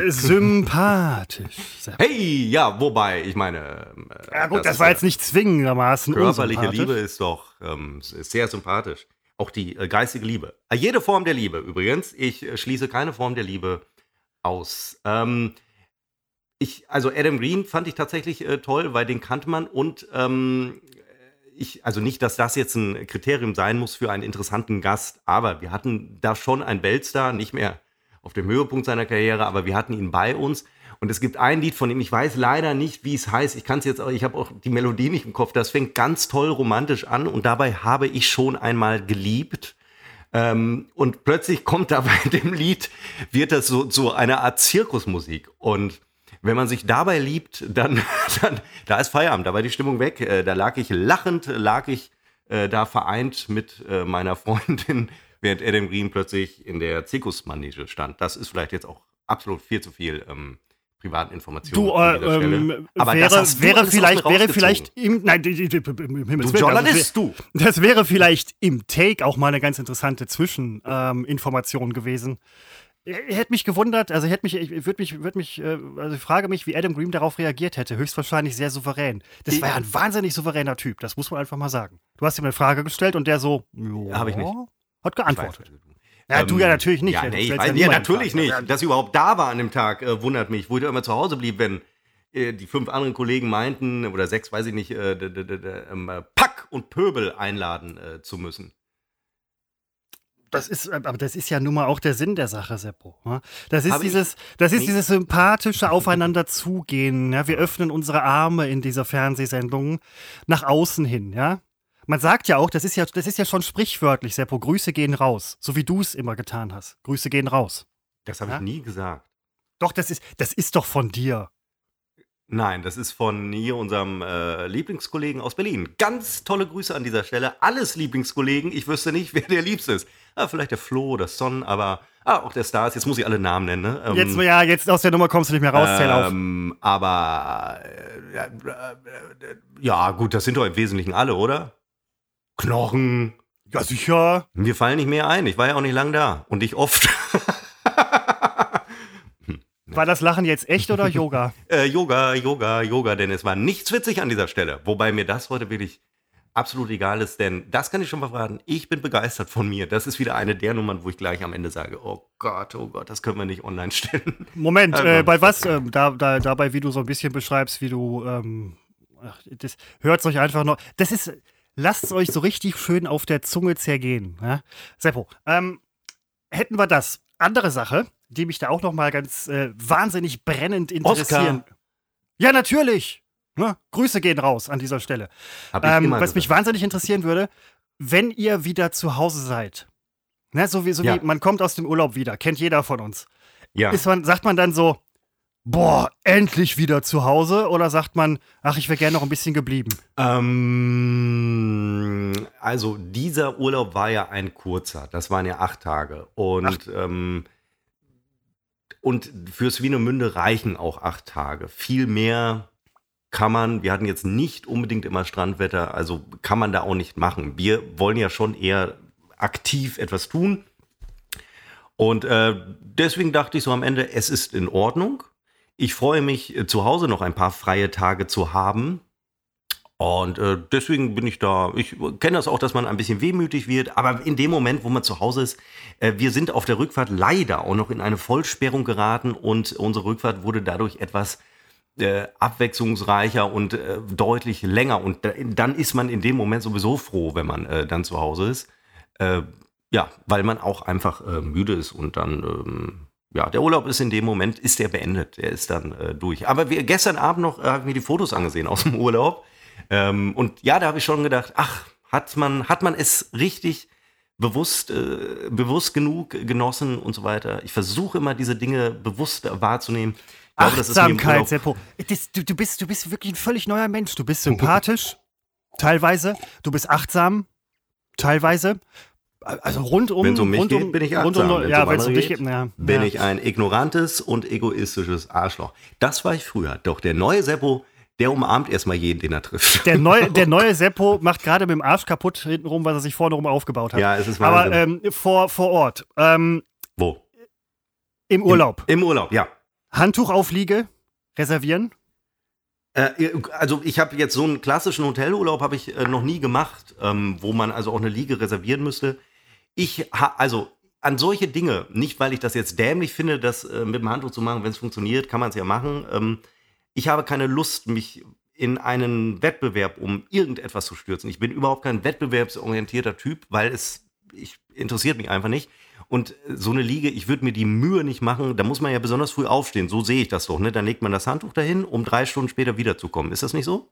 ähm, Äh, sympathisch. Seppo. hey, ja, wobei, ich meine. ähm, äh, Ja gut, das, ist war jetzt nicht zwingendermaßen Körperliche. Liebe ist doch ähm, ist sehr sympathisch. Auch die äh, geistige Liebe. Äh, jede Form der Liebe übrigens. Ich äh, schließe keine Form der Liebe aus. Ähm, ich, also Adam Green fand ich tatsächlich äh, toll, weil den kannte man und ähm, ich, also nicht, dass das jetzt ein Kriterium sein muss für einen interessanten Gast, aber wir hatten da schon einen Weltstar, nicht mehr auf dem Höhepunkt seiner Karriere, aber wir hatten ihn bei uns. Und es gibt ein Lied von ihm, ich weiß leider nicht, wie es heißt. Ich kann es jetzt auch, ich habe auch die Melodie nicht im Kopf. Das fängt ganz toll romantisch an und dabei habe ich schon einmal geliebt. Ähm, und plötzlich kommt da bei dem Lied, wird das so, so eine Art Zirkusmusik. Und wenn man sich dabei liebt, dann, dann da ist Feierabend, da war die Stimmung weg. Äh, da lag ich lachend, lag ich äh, da vereint mit äh, meiner Freundin, während Adam Green plötzlich in der Zirkusmanege stand. Das ist vielleicht jetzt auch absolut viel zu viel ähm, privaten Informationen. Du, äh, ähm, Aber das wäre, du wäre vielleicht, wäre vielleicht im, nein, im Himmels Du Willen, also Journalist, du! Das wäre vielleicht im Take auch mal eine ganz interessante Zwischeninformation ähm, gewesen. Ich hätte mich gewundert, also ich hätte mich, ich würde mich, würde mich, äh, also ich frage mich, wie Adam Green darauf reagiert hätte. Höchstwahrscheinlich sehr souverän. Das war ja ein wahnsinnig souveräner Typ, das muss man einfach mal sagen. Du hast ihm eine Frage gestellt und der so, ja, ich nicht. Hat geantwortet. Ich Ja, du ja natürlich nicht. Ja, nee, ich weiß, ja, niemanden natürlich Fragen. nicht. Dass sie überhaupt da war an dem Tag, äh, wundert mich. Wo ich immer zu Hause blieb, wenn äh, die fünf anderen Kollegen meinten, oder sechs, weiß ich nicht, äh, ähm, äh, Pack und Pöbel einladen äh, zu müssen. Das ist, äh, aber das ist ja nun mal auch der Sinn der Sache, Seppo. ne? Das ist dieses, das ist dieses sympathische Aufeinander zugehen. Ja? Wir öffnen unsere Arme in dieser Fernsehsendung nach außen hin, ja. Man sagt ja auch, das ist ja, das ist ja schon sprichwörtlich, Seppo. Grüße gehen raus, so wie du es immer getan hast. Grüße gehen raus. Das habe Ja? ich nie gesagt. Doch, das ist, das ist doch von dir. Nein, das ist von hier unserem äh, Lieblingskollegen aus Berlin. Ganz tolle Grüße an dieser Stelle. Alles Lieblingskollegen. Ich wüsste nicht, wer der Liebste ist. Ah, vielleicht der Flo oder Son, aber ah, auch der Stars. Jetzt muss ich alle Namen nennen. Ne? Ähm, Jetzt, ja, jetzt aus der Nummer kommst du nicht mehr raus, zähl auf. ähm, aber äh, ja, äh, ja, gut, das sind doch im Wesentlichen alle, oder? Knochen. Ja, sicher. Mir fallen nicht mehr ein. Ich war ja auch nicht lang da. Und ich oft. War das Lachen jetzt echt oder Yoga? äh, Yoga, Yoga, Yoga, denn es war nichts witzig an dieser Stelle. Wobei mir das heute wirklich absolut egal ist, denn das kann ich schon mal verraten. Ich bin begeistert von mir. Das ist wieder eine der Nummern, wo ich gleich am Ende sage: Oh Gott, oh Gott, das können wir nicht online stellen. Moment, Also, äh, bei was? Ähm, da, da, dabei, wie du so ein bisschen beschreibst, wie du. Ähm, ach, das hört euch einfach noch. Das ist. lasst es euch so richtig schön auf der Zunge zergehen. Ja? Seppo, ähm, hätten wir das. Andere Sache, die mich da auch noch mal ganz äh, wahnsinnig brennend interessieren. Oscar. Ja, natürlich. Ne? Grüße gehen raus an dieser Stelle. Ähm, was mich gesagt. wahnsinnig interessieren würde, wenn ihr wieder zu Hause seid. Ne, so wie, so Ja. wie man kommt aus dem Urlaub wieder, kennt jeder von uns. Ja. Ist man, sagt man dann so, boah, endlich wieder zu Hause? Oder sagt man, ach, ich wäre gerne noch ein bisschen geblieben? Ähm, also dieser Urlaub war ja ein kurzer. Das waren ja acht Tage. Und, ähm, und für Swinemünde reichen auch acht Tage. Viel mehr kann man, wir hatten jetzt nicht unbedingt immer Strandwetter, also kann man da auch nicht machen. Wir wollen ja schon eher aktiv etwas tun. Und äh, deswegen dachte ich so am Ende, es ist in Ordnung. Ich freue mich, äh, zu Hause noch ein paar freie Tage zu haben. Und äh, deswegen bin ich da, ich kenne das auch, dass man ein bisschen wehmütig wird, aber in dem Moment, wo man zu Hause ist, äh, wir sind auf der Rückfahrt leider auch noch in eine Vollsperrung geraten und unsere Rückfahrt wurde dadurch etwas äh, abwechslungsreicher und äh, deutlich länger. Und da, dann ist man in dem Moment sowieso froh, wenn man äh, dann zu Hause ist. Äh, ja, weil man auch einfach äh, müde ist und dann, ähm, ja, der Urlaub ist in dem Moment, ist der beendet, der ist dann äh, durch. Aber wir, gestern Abend noch habe ich mir die Fotos angesehen aus dem Urlaub. Ähm, und ja, da habe ich schon gedacht, ach, hat man, hat man es richtig bewusst, äh, bewusst genug genossen und so weiter. Ich versuche immer diese Dinge bewusst wahrzunehmen. Ich glaube, Achtsamkeit, Seppo. Das, du, du, bist, du bist wirklich ein völlig neuer Mensch. Du bist sympathisch, teilweise. Du bist achtsam, teilweise. Also rundum. Wenn es um mich rundum, geht, bin ich rundum, achtsam. Wenn's ja, wenn es um dich geht, geht, ja. bin ja. ich ein ignorantes und egoistisches Arschloch. Das war ich früher. Doch der neue Seppo, der umarmt erstmal jeden, den er trifft. Der neue, der neue Seppo macht gerade mit dem Arsch kaputt hintenrum, was er sich vorne rum aufgebaut hat. ja, es ist Aber Wahnsinn. ähm, vor, vor Ort, ähm, Wo? im Urlaub, Im Urlaub, ja. Handtuchaufliege reservieren. Äh, also ich habe jetzt so einen klassischen Hotelurlaub habe ich äh, noch nie gemacht, ähm, wo man also auch eine Liege reservieren müsste. Ich ha also an solche Dinge, nicht weil ich das jetzt dämlich finde, das äh, mit dem Handtuch zu machen, wenn es funktioniert, kann man es ja machen. Ähm, ich habe keine Lust, mich in einen Wettbewerb um irgendetwas zu stürzen. Ich bin überhaupt kein wettbewerbsorientierter Typ, weil es ich, interessiert mich einfach nicht. Und so eine Liege, ich würde mir die Mühe nicht machen, da muss man ja besonders früh aufstehen. So sehe ich das doch. Ne? Dann legt man das Handtuch dahin, um drei Stunden später wiederzukommen. Ist das nicht so?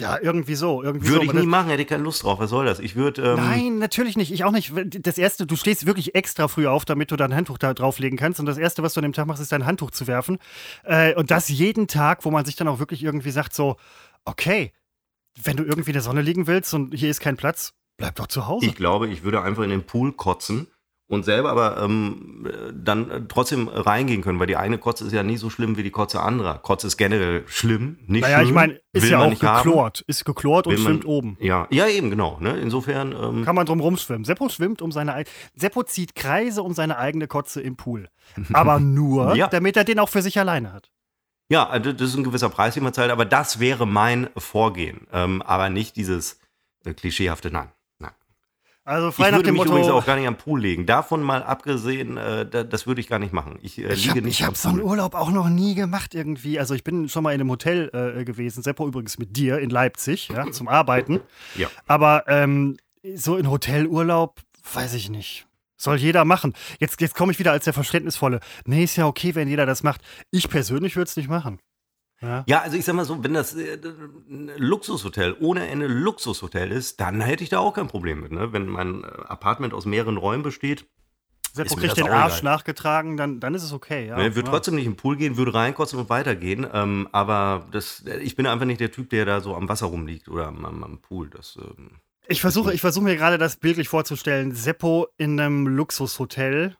Ja, irgendwie so. Irgendwie Würde so. ich nie machen, hätte ich keine Lust drauf. Was soll das? Ich würde. Ähm, Nein, natürlich nicht. Ich auch nicht. Das erste, du stehst wirklich extra früh auf, damit du dein Handtuch da drauflegen kannst. Und das erste, was du an dem Tag machst, ist dein Handtuch zu werfen. Äh, und das jeden Tag, wo man sich dann auch wirklich irgendwie sagt: so, okay, wenn du irgendwie in der Sonne liegen willst und hier ist kein Platz, bleib doch zu Hause. Ich glaube, ich würde einfach in den Pool kotzen und selber aber ähm, äh, dann äh, trotzdem reingehen können, weil die eigene Kotze ist ja nie so schlimm wie die Kotze anderer. Kotze ist generell schlimm, nicht naja, schön. ich meine, ist ja auch nicht haben. geklort. Ist geklort und man- schwimmt oben. Ja, ja, eben, genau. Ne? Insofern, ähm, Kann man drum rumschwimmen. Seppo schwimmt um seine. Seppo zieht Kreise um seine eigene Kotze im Pool. Aber nur, Ja. damit er den auch für sich alleine hat. ja, also das ist ein gewisser Preis, den man zahlt, aber das wäre mein Vorgehen. Ähm, aber nicht dieses äh, klischeehafte Nein. Also frei Ich nach würde dem mich übrigens Motto. auch gar nicht am Pool legen. Davon mal abgesehen, äh, da, das würde ich gar nicht machen. Ich äh, Ich liege habe nicht hab am so einen. Urlaub auch noch nie gemacht irgendwie. Also ich bin schon mal in einem Hotel äh, gewesen, Seppo übrigens mit dir in Leipzig, ja, zum Arbeiten. Ja. Aber ähm, so in Hotelurlaub, weiß ich nicht. Soll jeder machen. Jetzt, jetzt komme ich wieder als der Verständnisvolle. Nee, ist ja okay, wenn jeder das macht. Ich persönlich würde es nicht machen. Ja. Ja, also ich sag mal so, wenn das äh, ein Luxushotel ohne Ende Luxushotel ist, dann hätte ich da auch kein Problem mit. Ne? Wenn mein äh, Apartment aus mehreren Räumen besteht, mir kriegt den Arsch egal. nachgetragen, dann, dann ist es okay. Ja. ne, würde ja. trotzdem nicht im Pool gehen, würde reinkotzen und weitergehen. Ähm, aber das, äh, ich bin einfach nicht der Typ, der da so am Wasser rumliegt oder am, am, am Pool. Das, ähm, Ich versuche, ich versuche mir gerade das bildlich vorzustellen. Seppo in einem Luxushotel,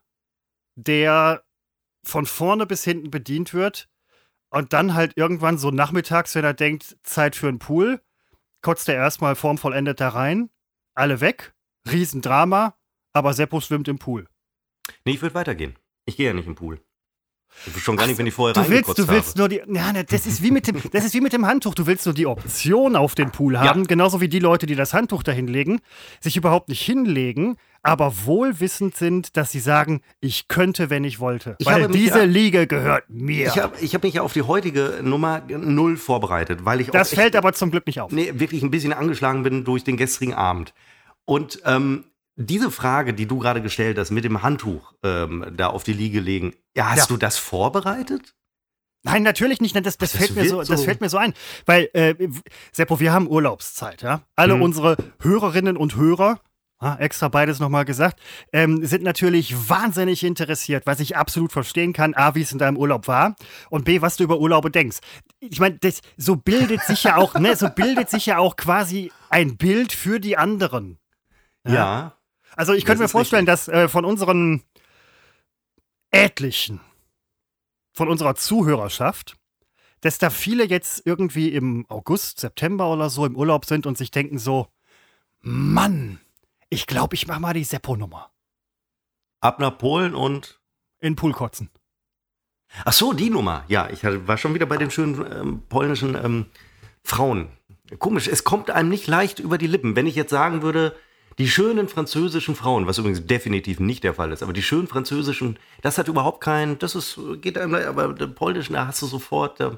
der von vorne bis hinten bedient wird und dann halt irgendwann so nachmittags, wenn er denkt, Zeit für einen Pool, kotzt er erstmal formvollendet da rein, alle weg, Riesendrama, aber Seppo schwimmt im Pool. nee, ich würde weitergehen. Ich gehe ja nicht im Pool. Schon gar nicht, wenn ich vorher Du willst, du willst habe. nur die. Ja, das ist wie mit dem, das ist wie mit dem Handtuch. Du willst nur die Option auf den Pool haben, genauso wie die Leute, die das Handtuch dahin legen, sich überhaupt nicht hinlegen, aber wohlwissend sind, dass sie sagen, ich könnte, wenn ich wollte. Ich weil diese ja- Liege gehört mir. Ich habe ich hab mich ja auf die heutige Nummer null vorbereitet, weil ich das auch echt- fällt aber zum Glück nicht auf. nee, wirklich ein bisschen angeschlagen bin durch den gestrigen Abend. Und ähm, diese Frage, die du gerade gestellt hast, mit dem Handtuch ähm, da auf die Liege legen, ja, hast Ja. du das vorbereitet? Nein, natürlich nicht. Das, das, Das fällt mir so, so- das fällt mir so ein. Weil, äh, Seppo, wir haben Urlaubszeit, ja. Alle Mhm. unsere Hörerinnen und Hörer, ah, extra beides nochmal gesagt, ähm, sind natürlich wahnsinnig interessiert, was ich absolut verstehen kann, A, wie es in deinem Urlaub war und B, was du über Urlaube denkst. Ich meine, das- so bildet sich ja auch, ne, so bildet sich ja auch quasi ein Bild für die anderen. Ja. Also ich könnte mir vorstellen, dass äh, von unseren etlichen, von unserer Zuhörerschaft, dass da viele jetzt irgendwie im August, September oder so im Urlaub sind und sich denken so, Mann, ich glaube, ich mache mal die Seppo-Nummer. Ab nach Polen und. In den Pool kotzen. Ach so, die Nummer. Ja, ich war schon wieder bei den schönen ähm, polnischen ähm, Frauen. Komisch, es kommt einem nicht leicht über die Lippen. Wenn ich jetzt sagen würde, die schönen französischen Frauen, was übrigens definitiv nicht der Fall ist, aber die schönen französischen, das hat überhaupt kein, das ist, geht einem, aber der polnischen, da hast du sofort, äh,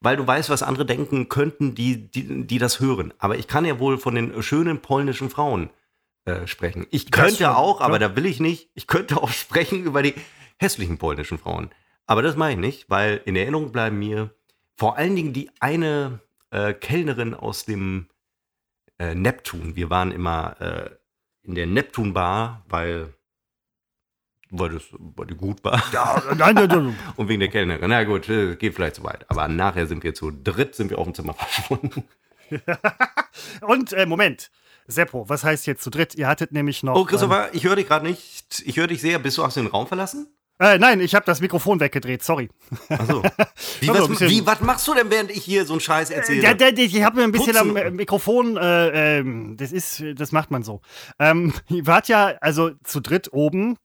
weil du weißt, was andere denken könnten, die, die, die das hören. Aber ich kann ja wohl von den schönen polnischen Frauen äh, sprechen. Ich könnte schon, auch, aber klar. da will ich nicht, ich könnte auch sprechen über die hässlichen polnischen Frauen. Aber das mache ich nicht, weil in Erinnerung bleiben mir vor allen Dingen die eine äh, Kellnerin aus dem äh, Neptun. Wir waren immer äh, in der Neptun-Bar, weil, weil, das, weil die gut war. Ja, nein, nein, nein. Und wegen der Kellnerin. Na gut, äh, geht vielleicht zu weit. Aber nachher sind wir zu dritt, sind wir auf dem Zimmer verschwunden. Und, äh, Moment. Seppo, was heißt jetzt zu dritt? Ihr hattet nämlich noch. Oh, Christopher, ich höre dich gerade nicht. Ich höre dich sehr. Bist du, du den Raum verlassen? Äh, nein, ich habe das Mikrofon weggedreht, sorry. Achso. Wie, Also, was, wie, was machst du denn, während ich hier so einen Scheiß erzähle? Ja, der, ich habe mir ein bisschen Putzen. am äh, Mikrofon, äh, ähm, das ist, das macht man so. Ähm, ihr wart ja also zu dritt oben.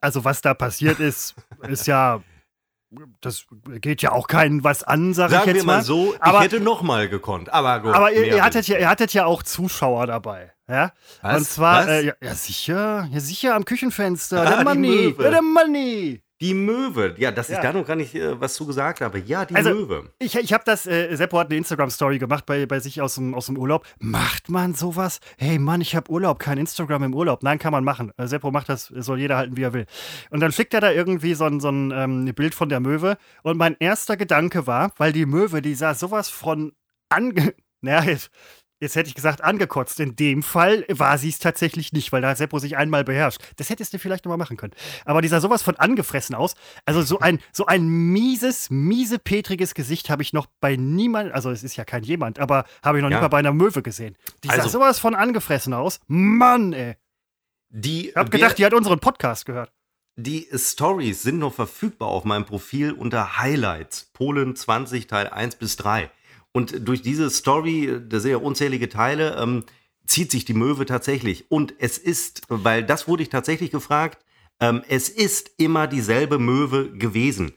Also was da passiert ist, ist ja, das geht ja auch keinen was an, sag ich Sagen jetzt wir mal so, Aber- ich hätte noch mal gekonnt. Aber gut. Aber ihr, ihr, hattet ja, ihr hattet ja auch Zuschauer dabei, ja? Was? Und zwar, äh, ja, ja sicher, ja sicher am Küchenfenster, Ah, der Möwe. ja, der Money. Die Möwe. Ja, dass ich Ja. da noch gar nicht äh, was zu gesagt habe. Ja, die Also, Möwe. Ich, ich habe das, äh, Seppo hat eine Instagram-Story gemacht bei, bei sich aus dem, aus dem Urlaub. Macht man sowas? Hey Mann, ich habe Urlaub, kein Instagram im Urlaub. Nein, kann man machen. Äh, Seppo macht das, soll jeder halten, wie er will. Und dann schickt er da irgendwie so ein, so ein ähm, Bild von der Möwe. Und mein erster Gedanke war, weil die Möwe, die sah sowas von ange... Naja, jetzt, hätte ich gesagt angekotzt. In dem Fall war sie es tatsächlich nicht, weil da hat Seppo sich einmal beherrscht. Das hättest du vielleicht nochmal machen können. Aber die sah sowas von angefressen aus. Also so ein, so ein mieses, miese, petriges Gesicht habe ich noch bei niemand, also es ist ja kein jemand, aber habe ich noch Ja. nicht mal bei einer Möwe gesehen. Die sah Also- sowas von angefressen aus. Mann, ey. Die, Ich habe gedacht, die hat unseren Podcast gehört. Die Stories sind noch verfügbar auf meinem Profil unter Highlights. Polen 20, Teil 1 bis 3. Und durch diese Story, das sind ja unzählige Teile, ähm, zieht sich die Möwe tatsächlich. Und es ist, weil das wurde ich tatsächlich gefragt, ähm, es ist immer dieselbe Möwe gewesen.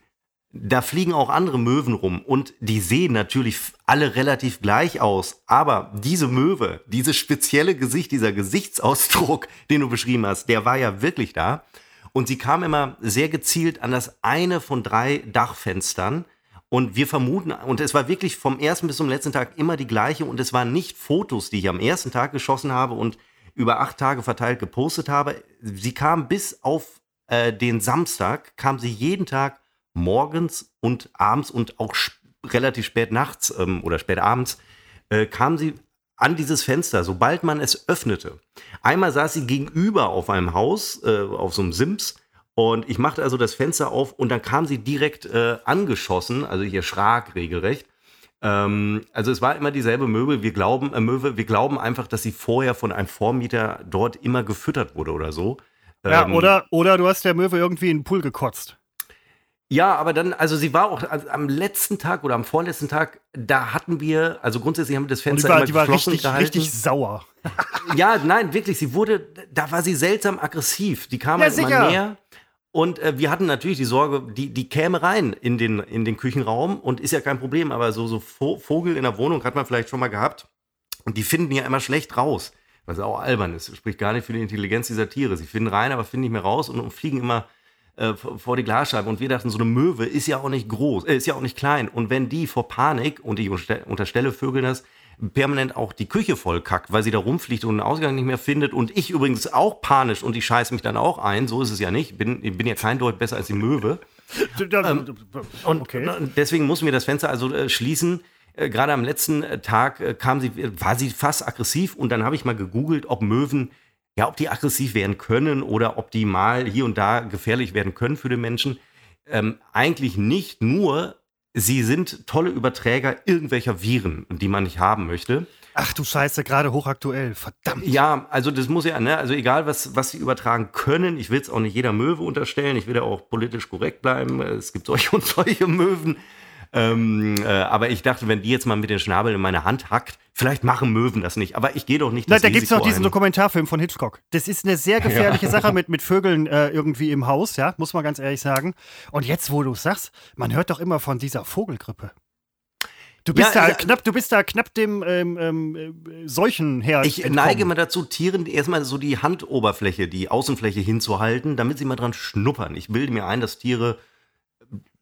Da fliegen auch andere Möwen rum und die sehen natürlich alle relativ gleich aus. Aber diese Möwe, dieses spezielle Gesicht, dieser Gesichtsausdruck, den du beschrieben hast, der war ja wirklich da. Und sie kam immer sehr gezielt an das eine von drei Dachfenstern. Und wir vermuten, und es war wirklich vom ersten bis zum letzten Tag immer die gleiche. Und es waren nicht Fotos, die ich am ersten Tag geschossen habe und über acht Tage verteilt gepostet habe. Sie kam bis auf äh, den Samstag, kam sie jeden Tag morgens und abends und auch relativ spät nachts ähm, oder spät abends, äh, kam sie an dieses Fenster, sobald man es öffnete. Einmal saß sie gegenüber auf einem Haus, äh, auf so einem Sims. Und ich machte also das Fenster auf und dann kam sie direkt äh, angeschossen, also ich erschrak regelrecht. Ähm, also es war immer dieselbe Möbel. Wir glauben, äh, Möwe, wir glauben einfach, dass sie vorher von einem Vormieter dort immer gefüttert wurde oder so. Ja, Ähm, oder, oder du hast der Möwe irgendwie in den Pool gekotzt. Ja, aber dann, also sie war auch also am letzten Tag oder am vorletzten Tag, da hatten wir, also grundsätzlich haben wir das Und Fenster die war, immer die war geschlossen richtig, gehalten. richtig sauer. Ja, nein, wirklich, sie wurde, da war sie seltsam aggressiv. Die kam Ja, halt immer sicher. näher Und äh, wir hatten natürlich die Sorge, die, die käme rein in den, in den Küchenraum und ist ja kein Problem, aber so, so Vogel in der Wohnung hat man vielleicht schon mal gehabt. Und die finden ja immer schlecht raus, was auch albern ist. Spricht gar nicht für die Intelligenz dieser Tiere. Sie finden rein, aber finden nicht mehr raus und, und fliegen immer äh, vor die Glasscheibe. Und wir dachten, so eine Möwe ist ja auch nicht groß, äh, ist ja auch nicht klein. Und wenn die vor Panik, und ich unterstelle Vögeln das, permanent auch die Küche voll kackt, weil sie da rumfliegt und einen Ausgang nicht mehr findet. Und ich übrigens auch panisch und ich scheiße mich dann auch ein. So ist es ja nicht. Ich bin, ich bin ja kein Deut besser als die Möwe. ähm, und, okay. deswegen mussten wir das Fenster also äh, schließen. Äh, Gerade am letzten äh, Tag äh, kam sie, war sie fast aggressiv und dann habe ich mal gegoogelt, ob Möwen, ja, ob die aggressiv werden können oder ob die mal hier und da gefährlich werden können für den Menschen. Ähm, eigentlich nicht nur sie sind tolle Überträger irgendwelcher Viren, die man nicht haben möchte. Ach du Scheiße, gerade hochaktuell, verdammt. Ja, also das muss ja, ne, also egal was, was sie übertragen können, ich will es auch nicht jeder Möwe unterstellen, ich will ja auch politisch korrekt bleiben, es gibt solche und solche Möwen, ähm, äh, aber ich dachte, wenn die jetzt mal mit den Schnabel in meine Hand hackt, vielleicht machen Möwen das nicht. Aber ich gehe doch nicht das Na, Da gibt es doch diesen ein. Dokumentarfilm von Hitchcock. Das ist eine sehr gefährliche ja. Sache mit, mit Vögeln äh, irgendwie im Haus, ja, muss man ganz ehrlich sagen. Und jetzt, wo du sagst, man hört doch immer von dieser Vogelgrippe. Du bist, ja, da, knapp, du bist da knapp dem ähm, ähm, Seuchenherd. Ich entkommen. neige mal dazu, Tieren erstmal so die Handoberfläche, die Außenfläche hinzuhalten, damit sie mal dran schnuppern. Ich bilde mir ein, dass Tiere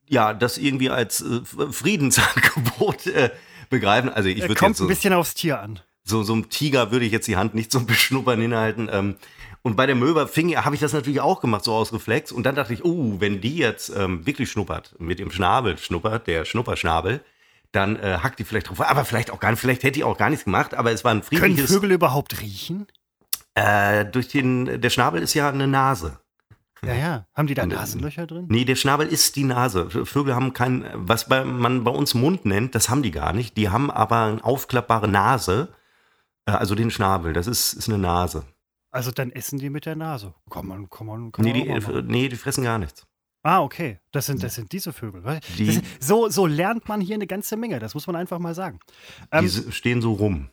ja, das irgendwie als äh, Friedensangebot äh, begreifen. Also ich würde kommt so, ein bisschen aufs Tier an. So so einem Tiger würde ich jetzt die Hand nicht zum Beschnuppern hinhalten. Ähm, und bei der Möwe fing habe ich das natürlich auch gemacht, so aus Reflex. Und dann dachte ich, oh, wenn die jetzt ähm, wirklich schnuppert, mit dem Schnabel schnuppert, der Schnupperschnabel, dann äh, hackt die vielleicht drauf. Aber vielleicht auch gar nicht, vielleicht hätte die auch gar nichts gemacht, aber es war ein friedliches. Können Vögel überhaupt riechen? Äh, durch den, der Schnabel ist ja eine Nase. Ja, ja. Haben die da Nasenlöcher drin? Nee, der Schnabel ist die Nase. Vögel haben kein, was bei, man bei uns Mund nennt, das haben die gar nicht. Die haben aber eine aufklappbare Nase, äh, also den Schnabel. Das ist, ist eine Nase. Also dann essen die mit der Nase. Komm mal, komm mal, komm nee, die, nee, die fressen gar nichts. Ah, okay. Das sind, das sind diese Vögel. Die, ist, so, so lernt man hier eine ganze Menge, das muss man einfach mal sagen. Ähm, die stehen so rum.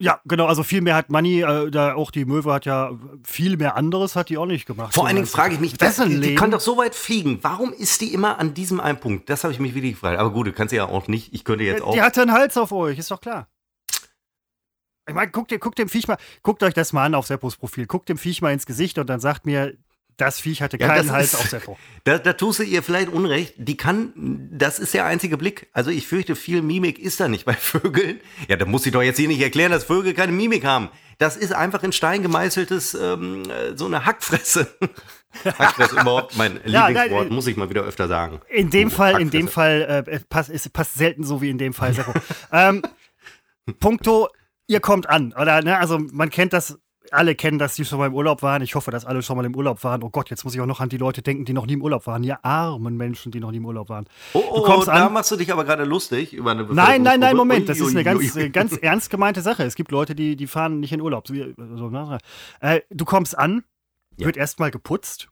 Ja, genau, also viel mehr hat Money, äh, da auch die Möwe hat ja viel mehr anderes hat die auch nicht gemacht. Vor allen Dingen frage ich mich, das, die, die kann doch so weit fliegen. Warum ist die immer an diesem einen Punkt? Das habe ich mich wirklich gefragt. Aber gut, du kannst ja auch nicht. Ich könnte jetzt auch. Die hatte einen Hals auf euch, ist doch klar. Ich meine, guckt, guckt dem Viech mal, guckt euch das mal an auf Seppos Profil. Guckt dem Viech mal ins Gesicht und dann sagt mir, das Viech hatte keinen ja, Hals ist, auf Seppo. Da, da tust du ihr vielleicht Unrecht. Die kann, das ist der einzige Blick. Also ich fürchte, viel Mimik ist da nicht bei Vögeln. Ja, da muss ich doch jetzt hier nicht erklären, dass Vögel keine Mimik haben. Das ist einfach in Stein gemeißeltes, ähm, so eine Hackfresse. Hackfresse überhaupt mein Lieblingswort, ja, nein, muss ich mal wieder öfter sagen. In dem oh, Fall, Hackfresse. in dem Fall, äh, passt, es passt selten so wie in dem Fall, Seppo. ähm, Punkto, ihr kommt an, oder? Ne? Also man kennt das alle kennen, dass die schon mal im Urlaub waren. Ich hoffe, dass alle schon mal im Urlaub waren. Oh Gott, jetzt muss ich auch noch an die Leute denken, die noch nie im Urlaub waren. Ja, armen Menschen, die noch nie im Urlaub waren. Oh, oh, oh da an, machst du dich aber gerade lustig über eine Nein, nein, nein, Moment. Das ist eine ganz, ganz ernst gemeinte Sache. Es gibt Leute, die, die fahren nicht in Urlaub. Ne? äh, du kommst an, ja. wird erstmal geputzt.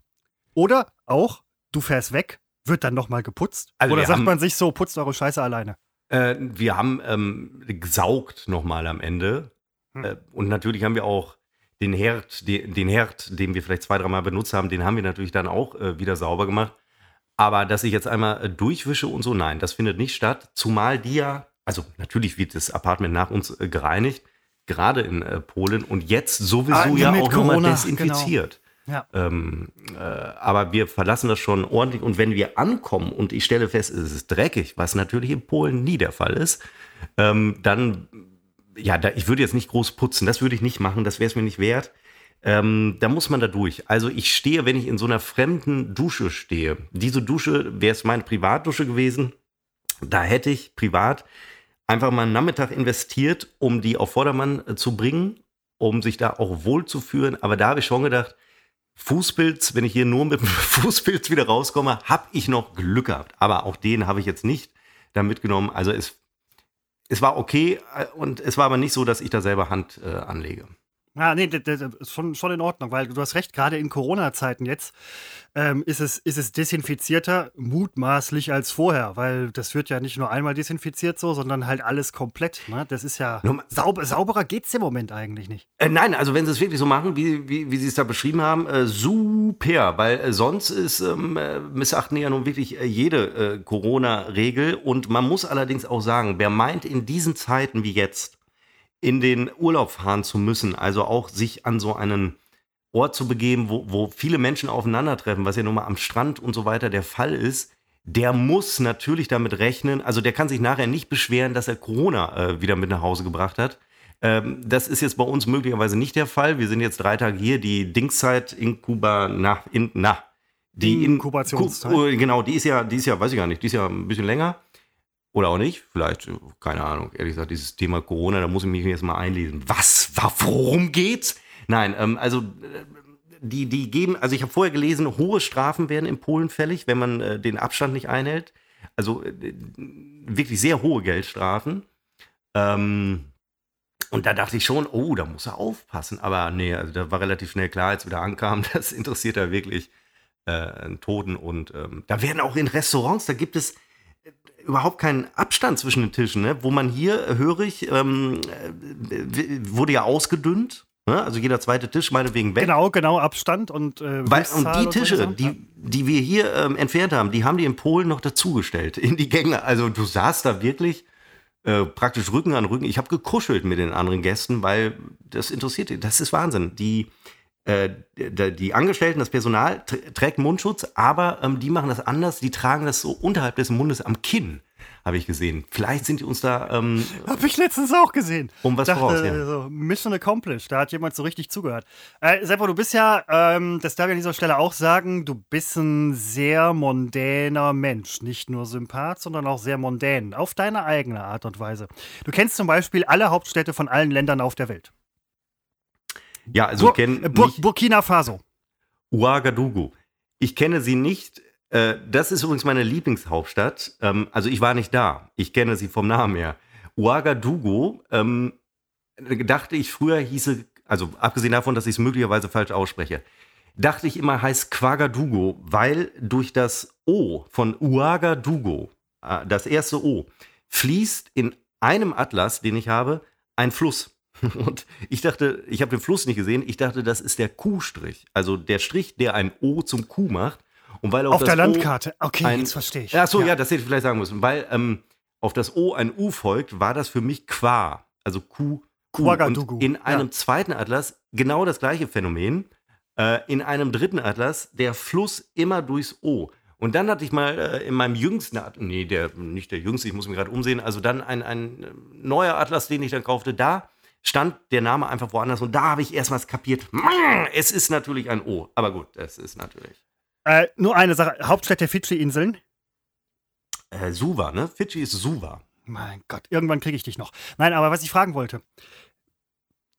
Oder auch, du fährst weg, wird dann nochmal geputzt. Also Oder sagt man sich so, putzt eure Scheiße alleine? Äh, wir haben ähm, gesaugt nochmal am Ende. Hm. Äh, und natürlich haben wir auch den Herd, den, den Herd, den wir vielleicht zwei, dreimal benutzt haben, den haben wir natürlich dann auch äh, wieder sauber gemacht. Aber dass ich jetzt einmal äh, durchwische und so, nein, das findet nicht statt. Zumal die ja, also natürlich wird das Apartment nach uns äh, gereinigt, gerade in äh, Polen und jetzt sowieso ah, ja auch nochmal desinfiziert. Genau. Ja. Ähm, äh, aber wir verlassen das schon ordentlich. Und wenn wir ankommen und ich stelle fest, es ist dreckig, was natürlich in Polen nie der Fall ist, ähm, dann ja, da, ich würde jetzt nicht groß putzen, das würde ich nicht machen, das wäre es mir nicht wert. Ähm, da muss man da durch. Also ich stehe, wenn ich in so einer fremden Dusche stehe. Diese Dusche wäre es meine Privatdusche gewesen. Da hätte ich privat einfach mal einen Nachmittag investiert, um die auf Vordermann äh, zu bringen, um sich da auch wohl zu führen. Aber da habe ich schon gedacht, Fußpilz, wenn ich hier nur mit dem Fußpilz wieder rauskomme, habe ich noch Glück gehabt. Aber auch den habe ich jetzt nicht da mitgenommen. Also es es war okay äh, und es war aber nicht so, dass ich da selber Hand äh, anlege. Ja, nee, das ist schon, schon in Ordnung, weil du hast recht, gerade in Corona-Zeiten jetzt ähm, ist, es, ist es desinfizierter, mutmaßlich als vorher, weil das wird ja nicht nur einmal desinfiziert so, sondern halt alles komplett. Ne? Das ist ja, sauber, sauberer geht es im Moment eigentlich nicht. Äh, nein, also wenn sie es wirklich so machen, wie, wie, wie sie es da beschrieben haben, äh, super, weil äh, sonst ist, ähm, äh, missachten ja nun wirklich äh, jede äh, Corona-Regel und man muss allerdings auch sagen, wer meint in diesen Zeiten wie jetzt, in den Urlaub fahren zu müssen, also auch sich an so einen Ort zu begeben, wo, wo viele Menschen aufeinandertreffen, was ja nun mal am Strand und so weiter der Fall ist, der muss natürlich damit rechnen, also der kann sich nachher nicht beschweren, dass er Corona äh, wieder mit nach Hause gebracht hat. Ähm, das ist jetzt bei uns möglicherweise nicht der Fall. Wir sind jetzt drei Tage hier. Die Dingszeit in Kuba, na, in, na, die Inkubationszeit. In, genau, die ist ja, die ist ja, weiß ich gar nicht, die ist ja ein bisschen länger. Oder auch nicht, vielleicht, keine Ahnung. Ehrlich gesagt, dieses Thema Corona, da muss ich mich jetzt mal einlesen. Was? Worum geht's? Nein, ähm, also äh, die, die geben, also ich habe vorher gelesen, hohe Strafen werden in Polen fällig, wenn man äh, den Abstand nicht einhält. Also äh, wirklich sehr hohe Geldstrafen. Ähm, und da dachte ich schon, oh, da muss er aufpassen. Aber nee, also da war relativ schnell klar, als wir da ankamen, das interessiert er wirklich äh, einen Toten. Und ähm, da werden auch in Restaurants, da gibt es überhaupt keinen Abstand zwischen den Tischen, ne? wo man hier, äh, höre ich, ähm, äh, wurde ja ausgedünnt. Ne? Also jeder zweite Tisch meinetwegen weg. Genau, genau, Abstand und äh, Weil, Und die Tische, und die, die wir hier ähm, entfernt haben, die haben die in Polen noch dazugestellt in die Gänge. Also du saßt da wirklich äh, praktisch Rücken an Rücken. Ich habe gekuschelt mit den anderen Gästen, weil das interessiert. Das ist Wahnsinn. Die die Angestellten, das Personal trägt Mundschutz, aber ähm, die machen das anders. Die tragen das so unterhalb des Mundes am Kinn, habe ich gesehen. Vielleicht sind die uns da. Ähm, habe ich letztens auch gesehen. Um was Dachte, voraus, ja. so, Mission accomplished. Da hat jemand so richtig zugehört. Äh, Seppo, du bist ja, ähm, das darf ich an dieser Stelle auch sagen, du bist ein sehr mondäner Mensch. Nicht nur Sympath, sondern auch sehr mondän. Auf deine eigene Art und Weise. Du kennst zum Beispiel alle Hauptstädte von allen Ländern auf der Welt. Ja, also Bur kenn Bur Burkina Faso. Ouagadougou. Ich kenne sie nicht. Äh, das ist übrigens meine Lieblingshauptstadt. Ähm, also ich war nicht da. Ich kenne sie vom Namen her. Ouagadougou, ähm, dachte ich früher hieße, also abgesehen davon, dass ich es möglicherweise falsch ausspreche, dachte ich immer heißt Quagadugo, weil durch das O von Ouagadougou, äh, das erste O, fließt in einem Atlas, den ich habe, ein Fluss. Und ich dachte, ich habe den Fluss nicht gesehen, ich dachte, das ist der Q-Strich. Also der Strich, der ein O zum Q macht. Und weil auf der Landkarte, okay, ein, jetzt verstehe ich. Ach so, ja. ja. das hätte ich vielleicht sagen müssen. Weil ähm, auf das O ein U folgt, war das für mich Qua. Also Q. Q. Und in einem ja. zweiten Atlas genau das gleiche Phänomen. Äh, in einem dritten Atlas der Fluss immer durchs O. Und dann hatte ich mal äh, in meinem jüngsten, nee, der, nicht der jüngste, ich muss mich gerade umsehen, also dann ein, ein äh, neuer Atlas, den ich dann kaufte, da stand der Name einfach woanders und da habe ich erstmals kapiert, es ist natürlich ein O. Aber gut, es ist natürlich. Äh, nur eine Sache, Hauptstadt der Fidschi-Inseln? Äh, Suva, ne? Fidschi ist Suva. Mein Gott, irgendwann kriege ich dich noch. Nein, aber was ich fragen wollte,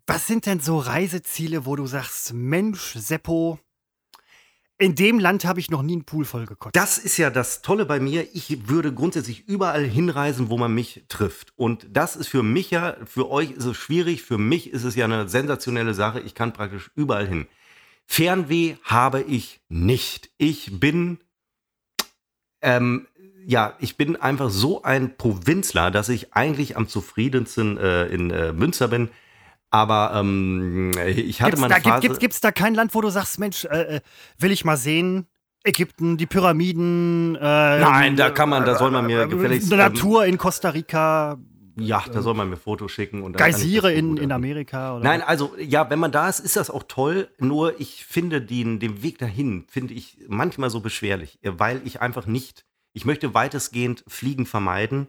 was sind denn so Reiseziele, wo du sagst, Mensch, Seppo, in dem Land habe ich noch nie einen Pool voll gekotzt. Das ist ja das Tolle bei mir. Ich würde grundsätzlich überall hinreisen, wo man mich trifft. Und das ist für mich ja, für euch ist es schwierig, für mich ist es ja eine sensationelle Sache. Ich kann praktisch überall hin. Fernweh habe ich nicht. Ich bin, ähm, ja, ich bin einfach so ein Provinzler, dass ich eigentlich am zufriedensten äh, in äh, Münster bin. Aber ähm, ich hatte gibt's mal eine da, Phase... Gibt es da kein Land, wo du sagst, Mensch, äh, äh, will ich mal sehen? Ägypten, die Pyramiden. Äh, Nein, da kann man, da soll man mir äh, gefälligst. Natur in Costa Rica. Ja, da soll man mir Fotos schicken. Und Geysire in, in Amerika. Oder Nein, also ja, wenn man da ist, ist das auch toll. Nur ich finde den, den Weg dahin, finde ich manchmal so beschwerlich, weil ich einfach nicht, ich möchte weitestgehend Fliegen vermeiden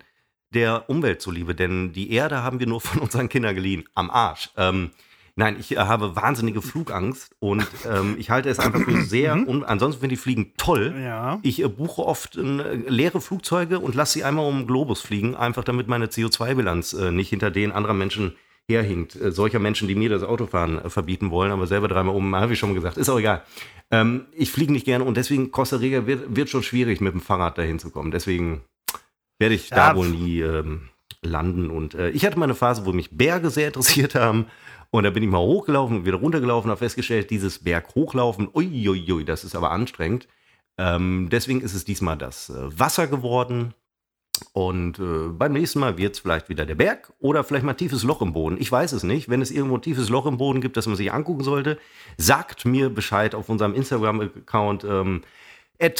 der Umwelt zuliebe, denn die Erde haben wir nur von unseren Kindern geliehen. Am Arsch. Ähm, nein, ich äh, habe wahnsinnige Flugangst und ähm, ich halte es einfach für sehr. Mhm. Und ansonsten finde ich Fliegen toll. Ja. Ich äh, buche oft äh, leere Flugzeuge und lasse sie einmal um den Globus fliegen, einfach damit meine CO2-Bilanz äh, nicht hinter den anderer Menschen herhinkt. Äh, solcher Menschen, die mir das Autofahren äh, verbieten wollen, aber selber dreimal um, habe ich schon gesagt. Ist auch egal. Ähm, ich fliege nicht gerne und deswegen Costa Rica wird, wird schon schwierig, mit dem Fahrrad dahin zu kommen. Deswegen werde ich ja, da wohl nie ähm, landen. Und äh, ich hatte mal eine Phase, wo mich Berge sehr interessiert haben. Und da bin ich mal hochgelaufen und wieder runtergelaufen, habe festgestellt, dieses Berg hochlaufen, uiuiui, das ist aber anstrengend. Ähm, deswegen ist es diesmal das äh, Wasser geworden. Und äh, beim nächsten Mal wird es vielleicht wieder der Berg oder vielleicht mal ein tiefes Loch im Boden. Ich weiß es nicht. Wenn es irgendwo ein tiefes Loch im Boden gibt, das man sich angucken sollte, sagt mir Bescheid auf unserem Instagram-Account. Ähm,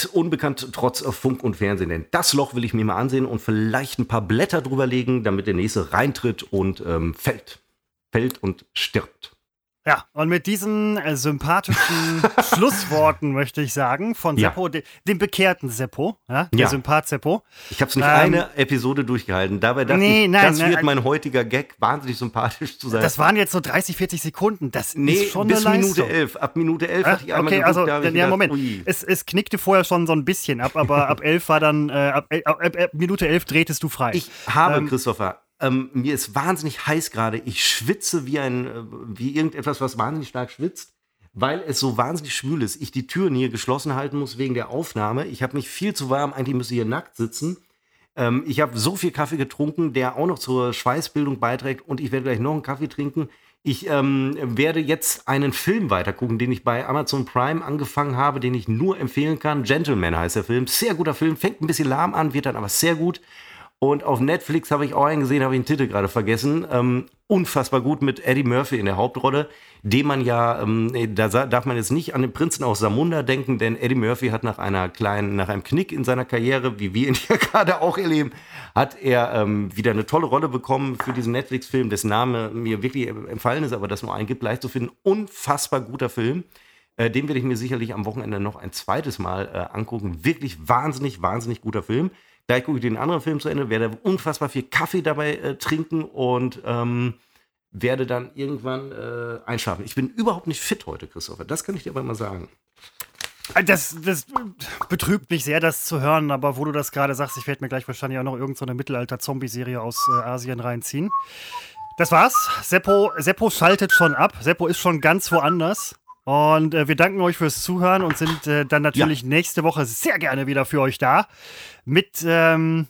unbekannt trotz Funk und Fernsehen. Denn das Loch will ich mir mal ansehen und vielleicht ein paar Blätter drüber legen, damit der nächste reintritt und ähm, fällt fällt und stirbt. Ja, und mit diesen äh, sympathischen Schlussworten möchte ich sagen, von Seppo, ja. de, dem bekehrten Seppo, ja, der ja. Sympath Seppo. Ich habe es nicht ähm, eine Episode durchgehalten. Dabei dachte nee, ich, nein, das nein, wird mein heutiger Gag, wahnsinnig sympathisch zu sein. Das waren jetzt so 30, 40 Sekunden. Das nee, ist schon bis eine Minute 11. Ab Minute 11 hatte ich einmal okay, geguckt, also, ja, gedacht, Moment. Es, es, knickte vorher schon so ein bisschen ab, aber ab 11 war dann, äh, ab, ab, ab, Minute 11 drehtest du frei. Ich habe, ähm, Christopher, ähm, mir ist wahnsinnig heiß gerade. Ich schwitze wie ein, äh, wie irgendetwas, was wahnsinnig stark schwitzt, weil es so wahnsinnig schwül ist. Ich die Türen hier geschlossen halten muss wegen der Aufnahme. Ich habe mich viel zu warm. Eigentlich müsste ich hier nackt sitzen. Ähm, ich habe so viel Kaffee getrunken, der auch noch zur Schweißbildung beiträgt und ich werde gleich noch einen Kaffee trinken. Ich ähm, werde jetzt einen Film weitergucken, den ich bei Amazon Prime angefangen habe, den ich nur empfehlen kann. Gentleman heißt der Film. Sehr guter Film, fängt ein bisschen lahm an, wird dann aber sehr gut. Und auf Netflix habe ich auch einen gesehen, habe ich den Titel gerade vergessen. Ähm, unfassbar gut mit Eddie Murphy in der Hauptrolle, dem man ja, ähm, da darf man jetzt nicht an den Prinzen aus Samunda denken, denn Eddie Murphy hat nach einer kleinen, nach einem Knick in seiner Karriere, wie wir ihn ja gerade auch erleben, hat er ähm, wieder eine tolle Rolle bekommen für diesen Netflix-Film, dessen Name mir wirklich empfallen ist, aber das nur einen gibt, leicht zu finden. Unfassbar guter Film. Äh, den werde ich mir sicherlich am Wochenende noch ein zweites Mal äh, angucken. Wirklich wahnsinnig, wahnsinnig guter Film. Gleich gucke ich den anderen Film zu Ende, werde unfassbar viel Kaffee dabei äh, trinken und ähm, werde dann irgendwann äh, einschlafen. Ich bin überhaupt nicht fit heute, Christopher. Das kann ich dir aber mal sagen. Äh, das, das betrübt mich sehr, das zu hören, aber wo du das gerade sagst, ich werde mir gleich wahrscheinlich auch noch irgendeine so Mittelalter-Zombie-Serie aus äh, Asien reinziehen. Das war's. Seppo, Seppo schaltet schon ab. Seppo ist schon ganz woanders. Und äh, wir danken euch fürs Zuhören und sind äh, dann natürlich ja. nächste Woche sehr gerne wieder für euch da. Mit ähm,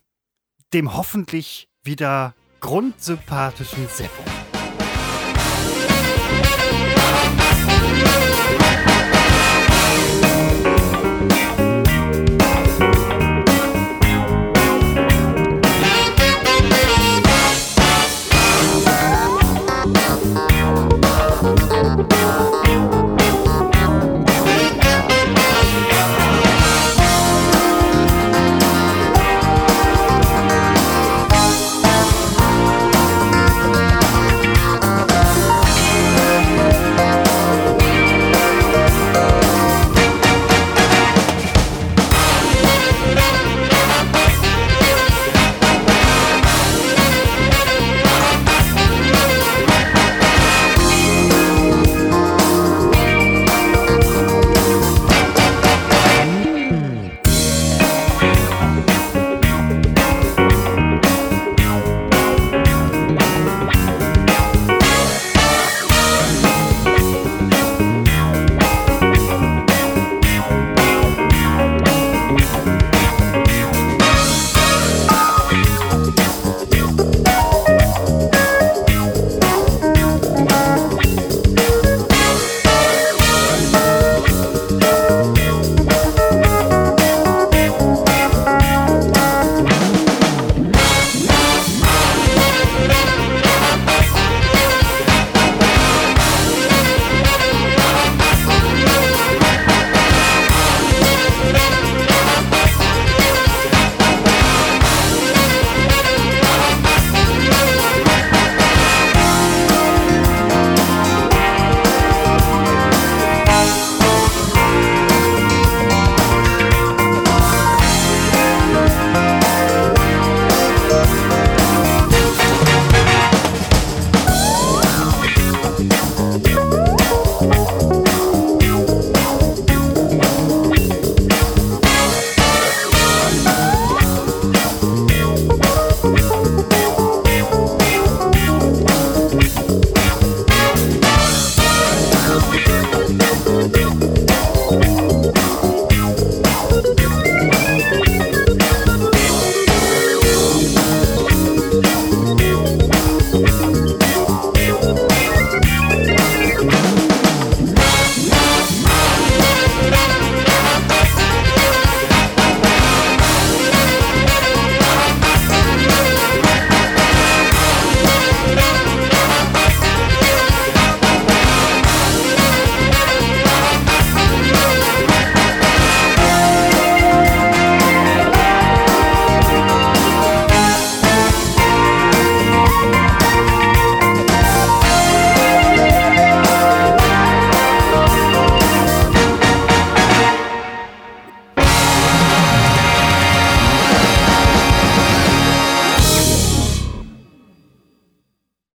dem hoffentlich wieder grundsympathischen Seppo.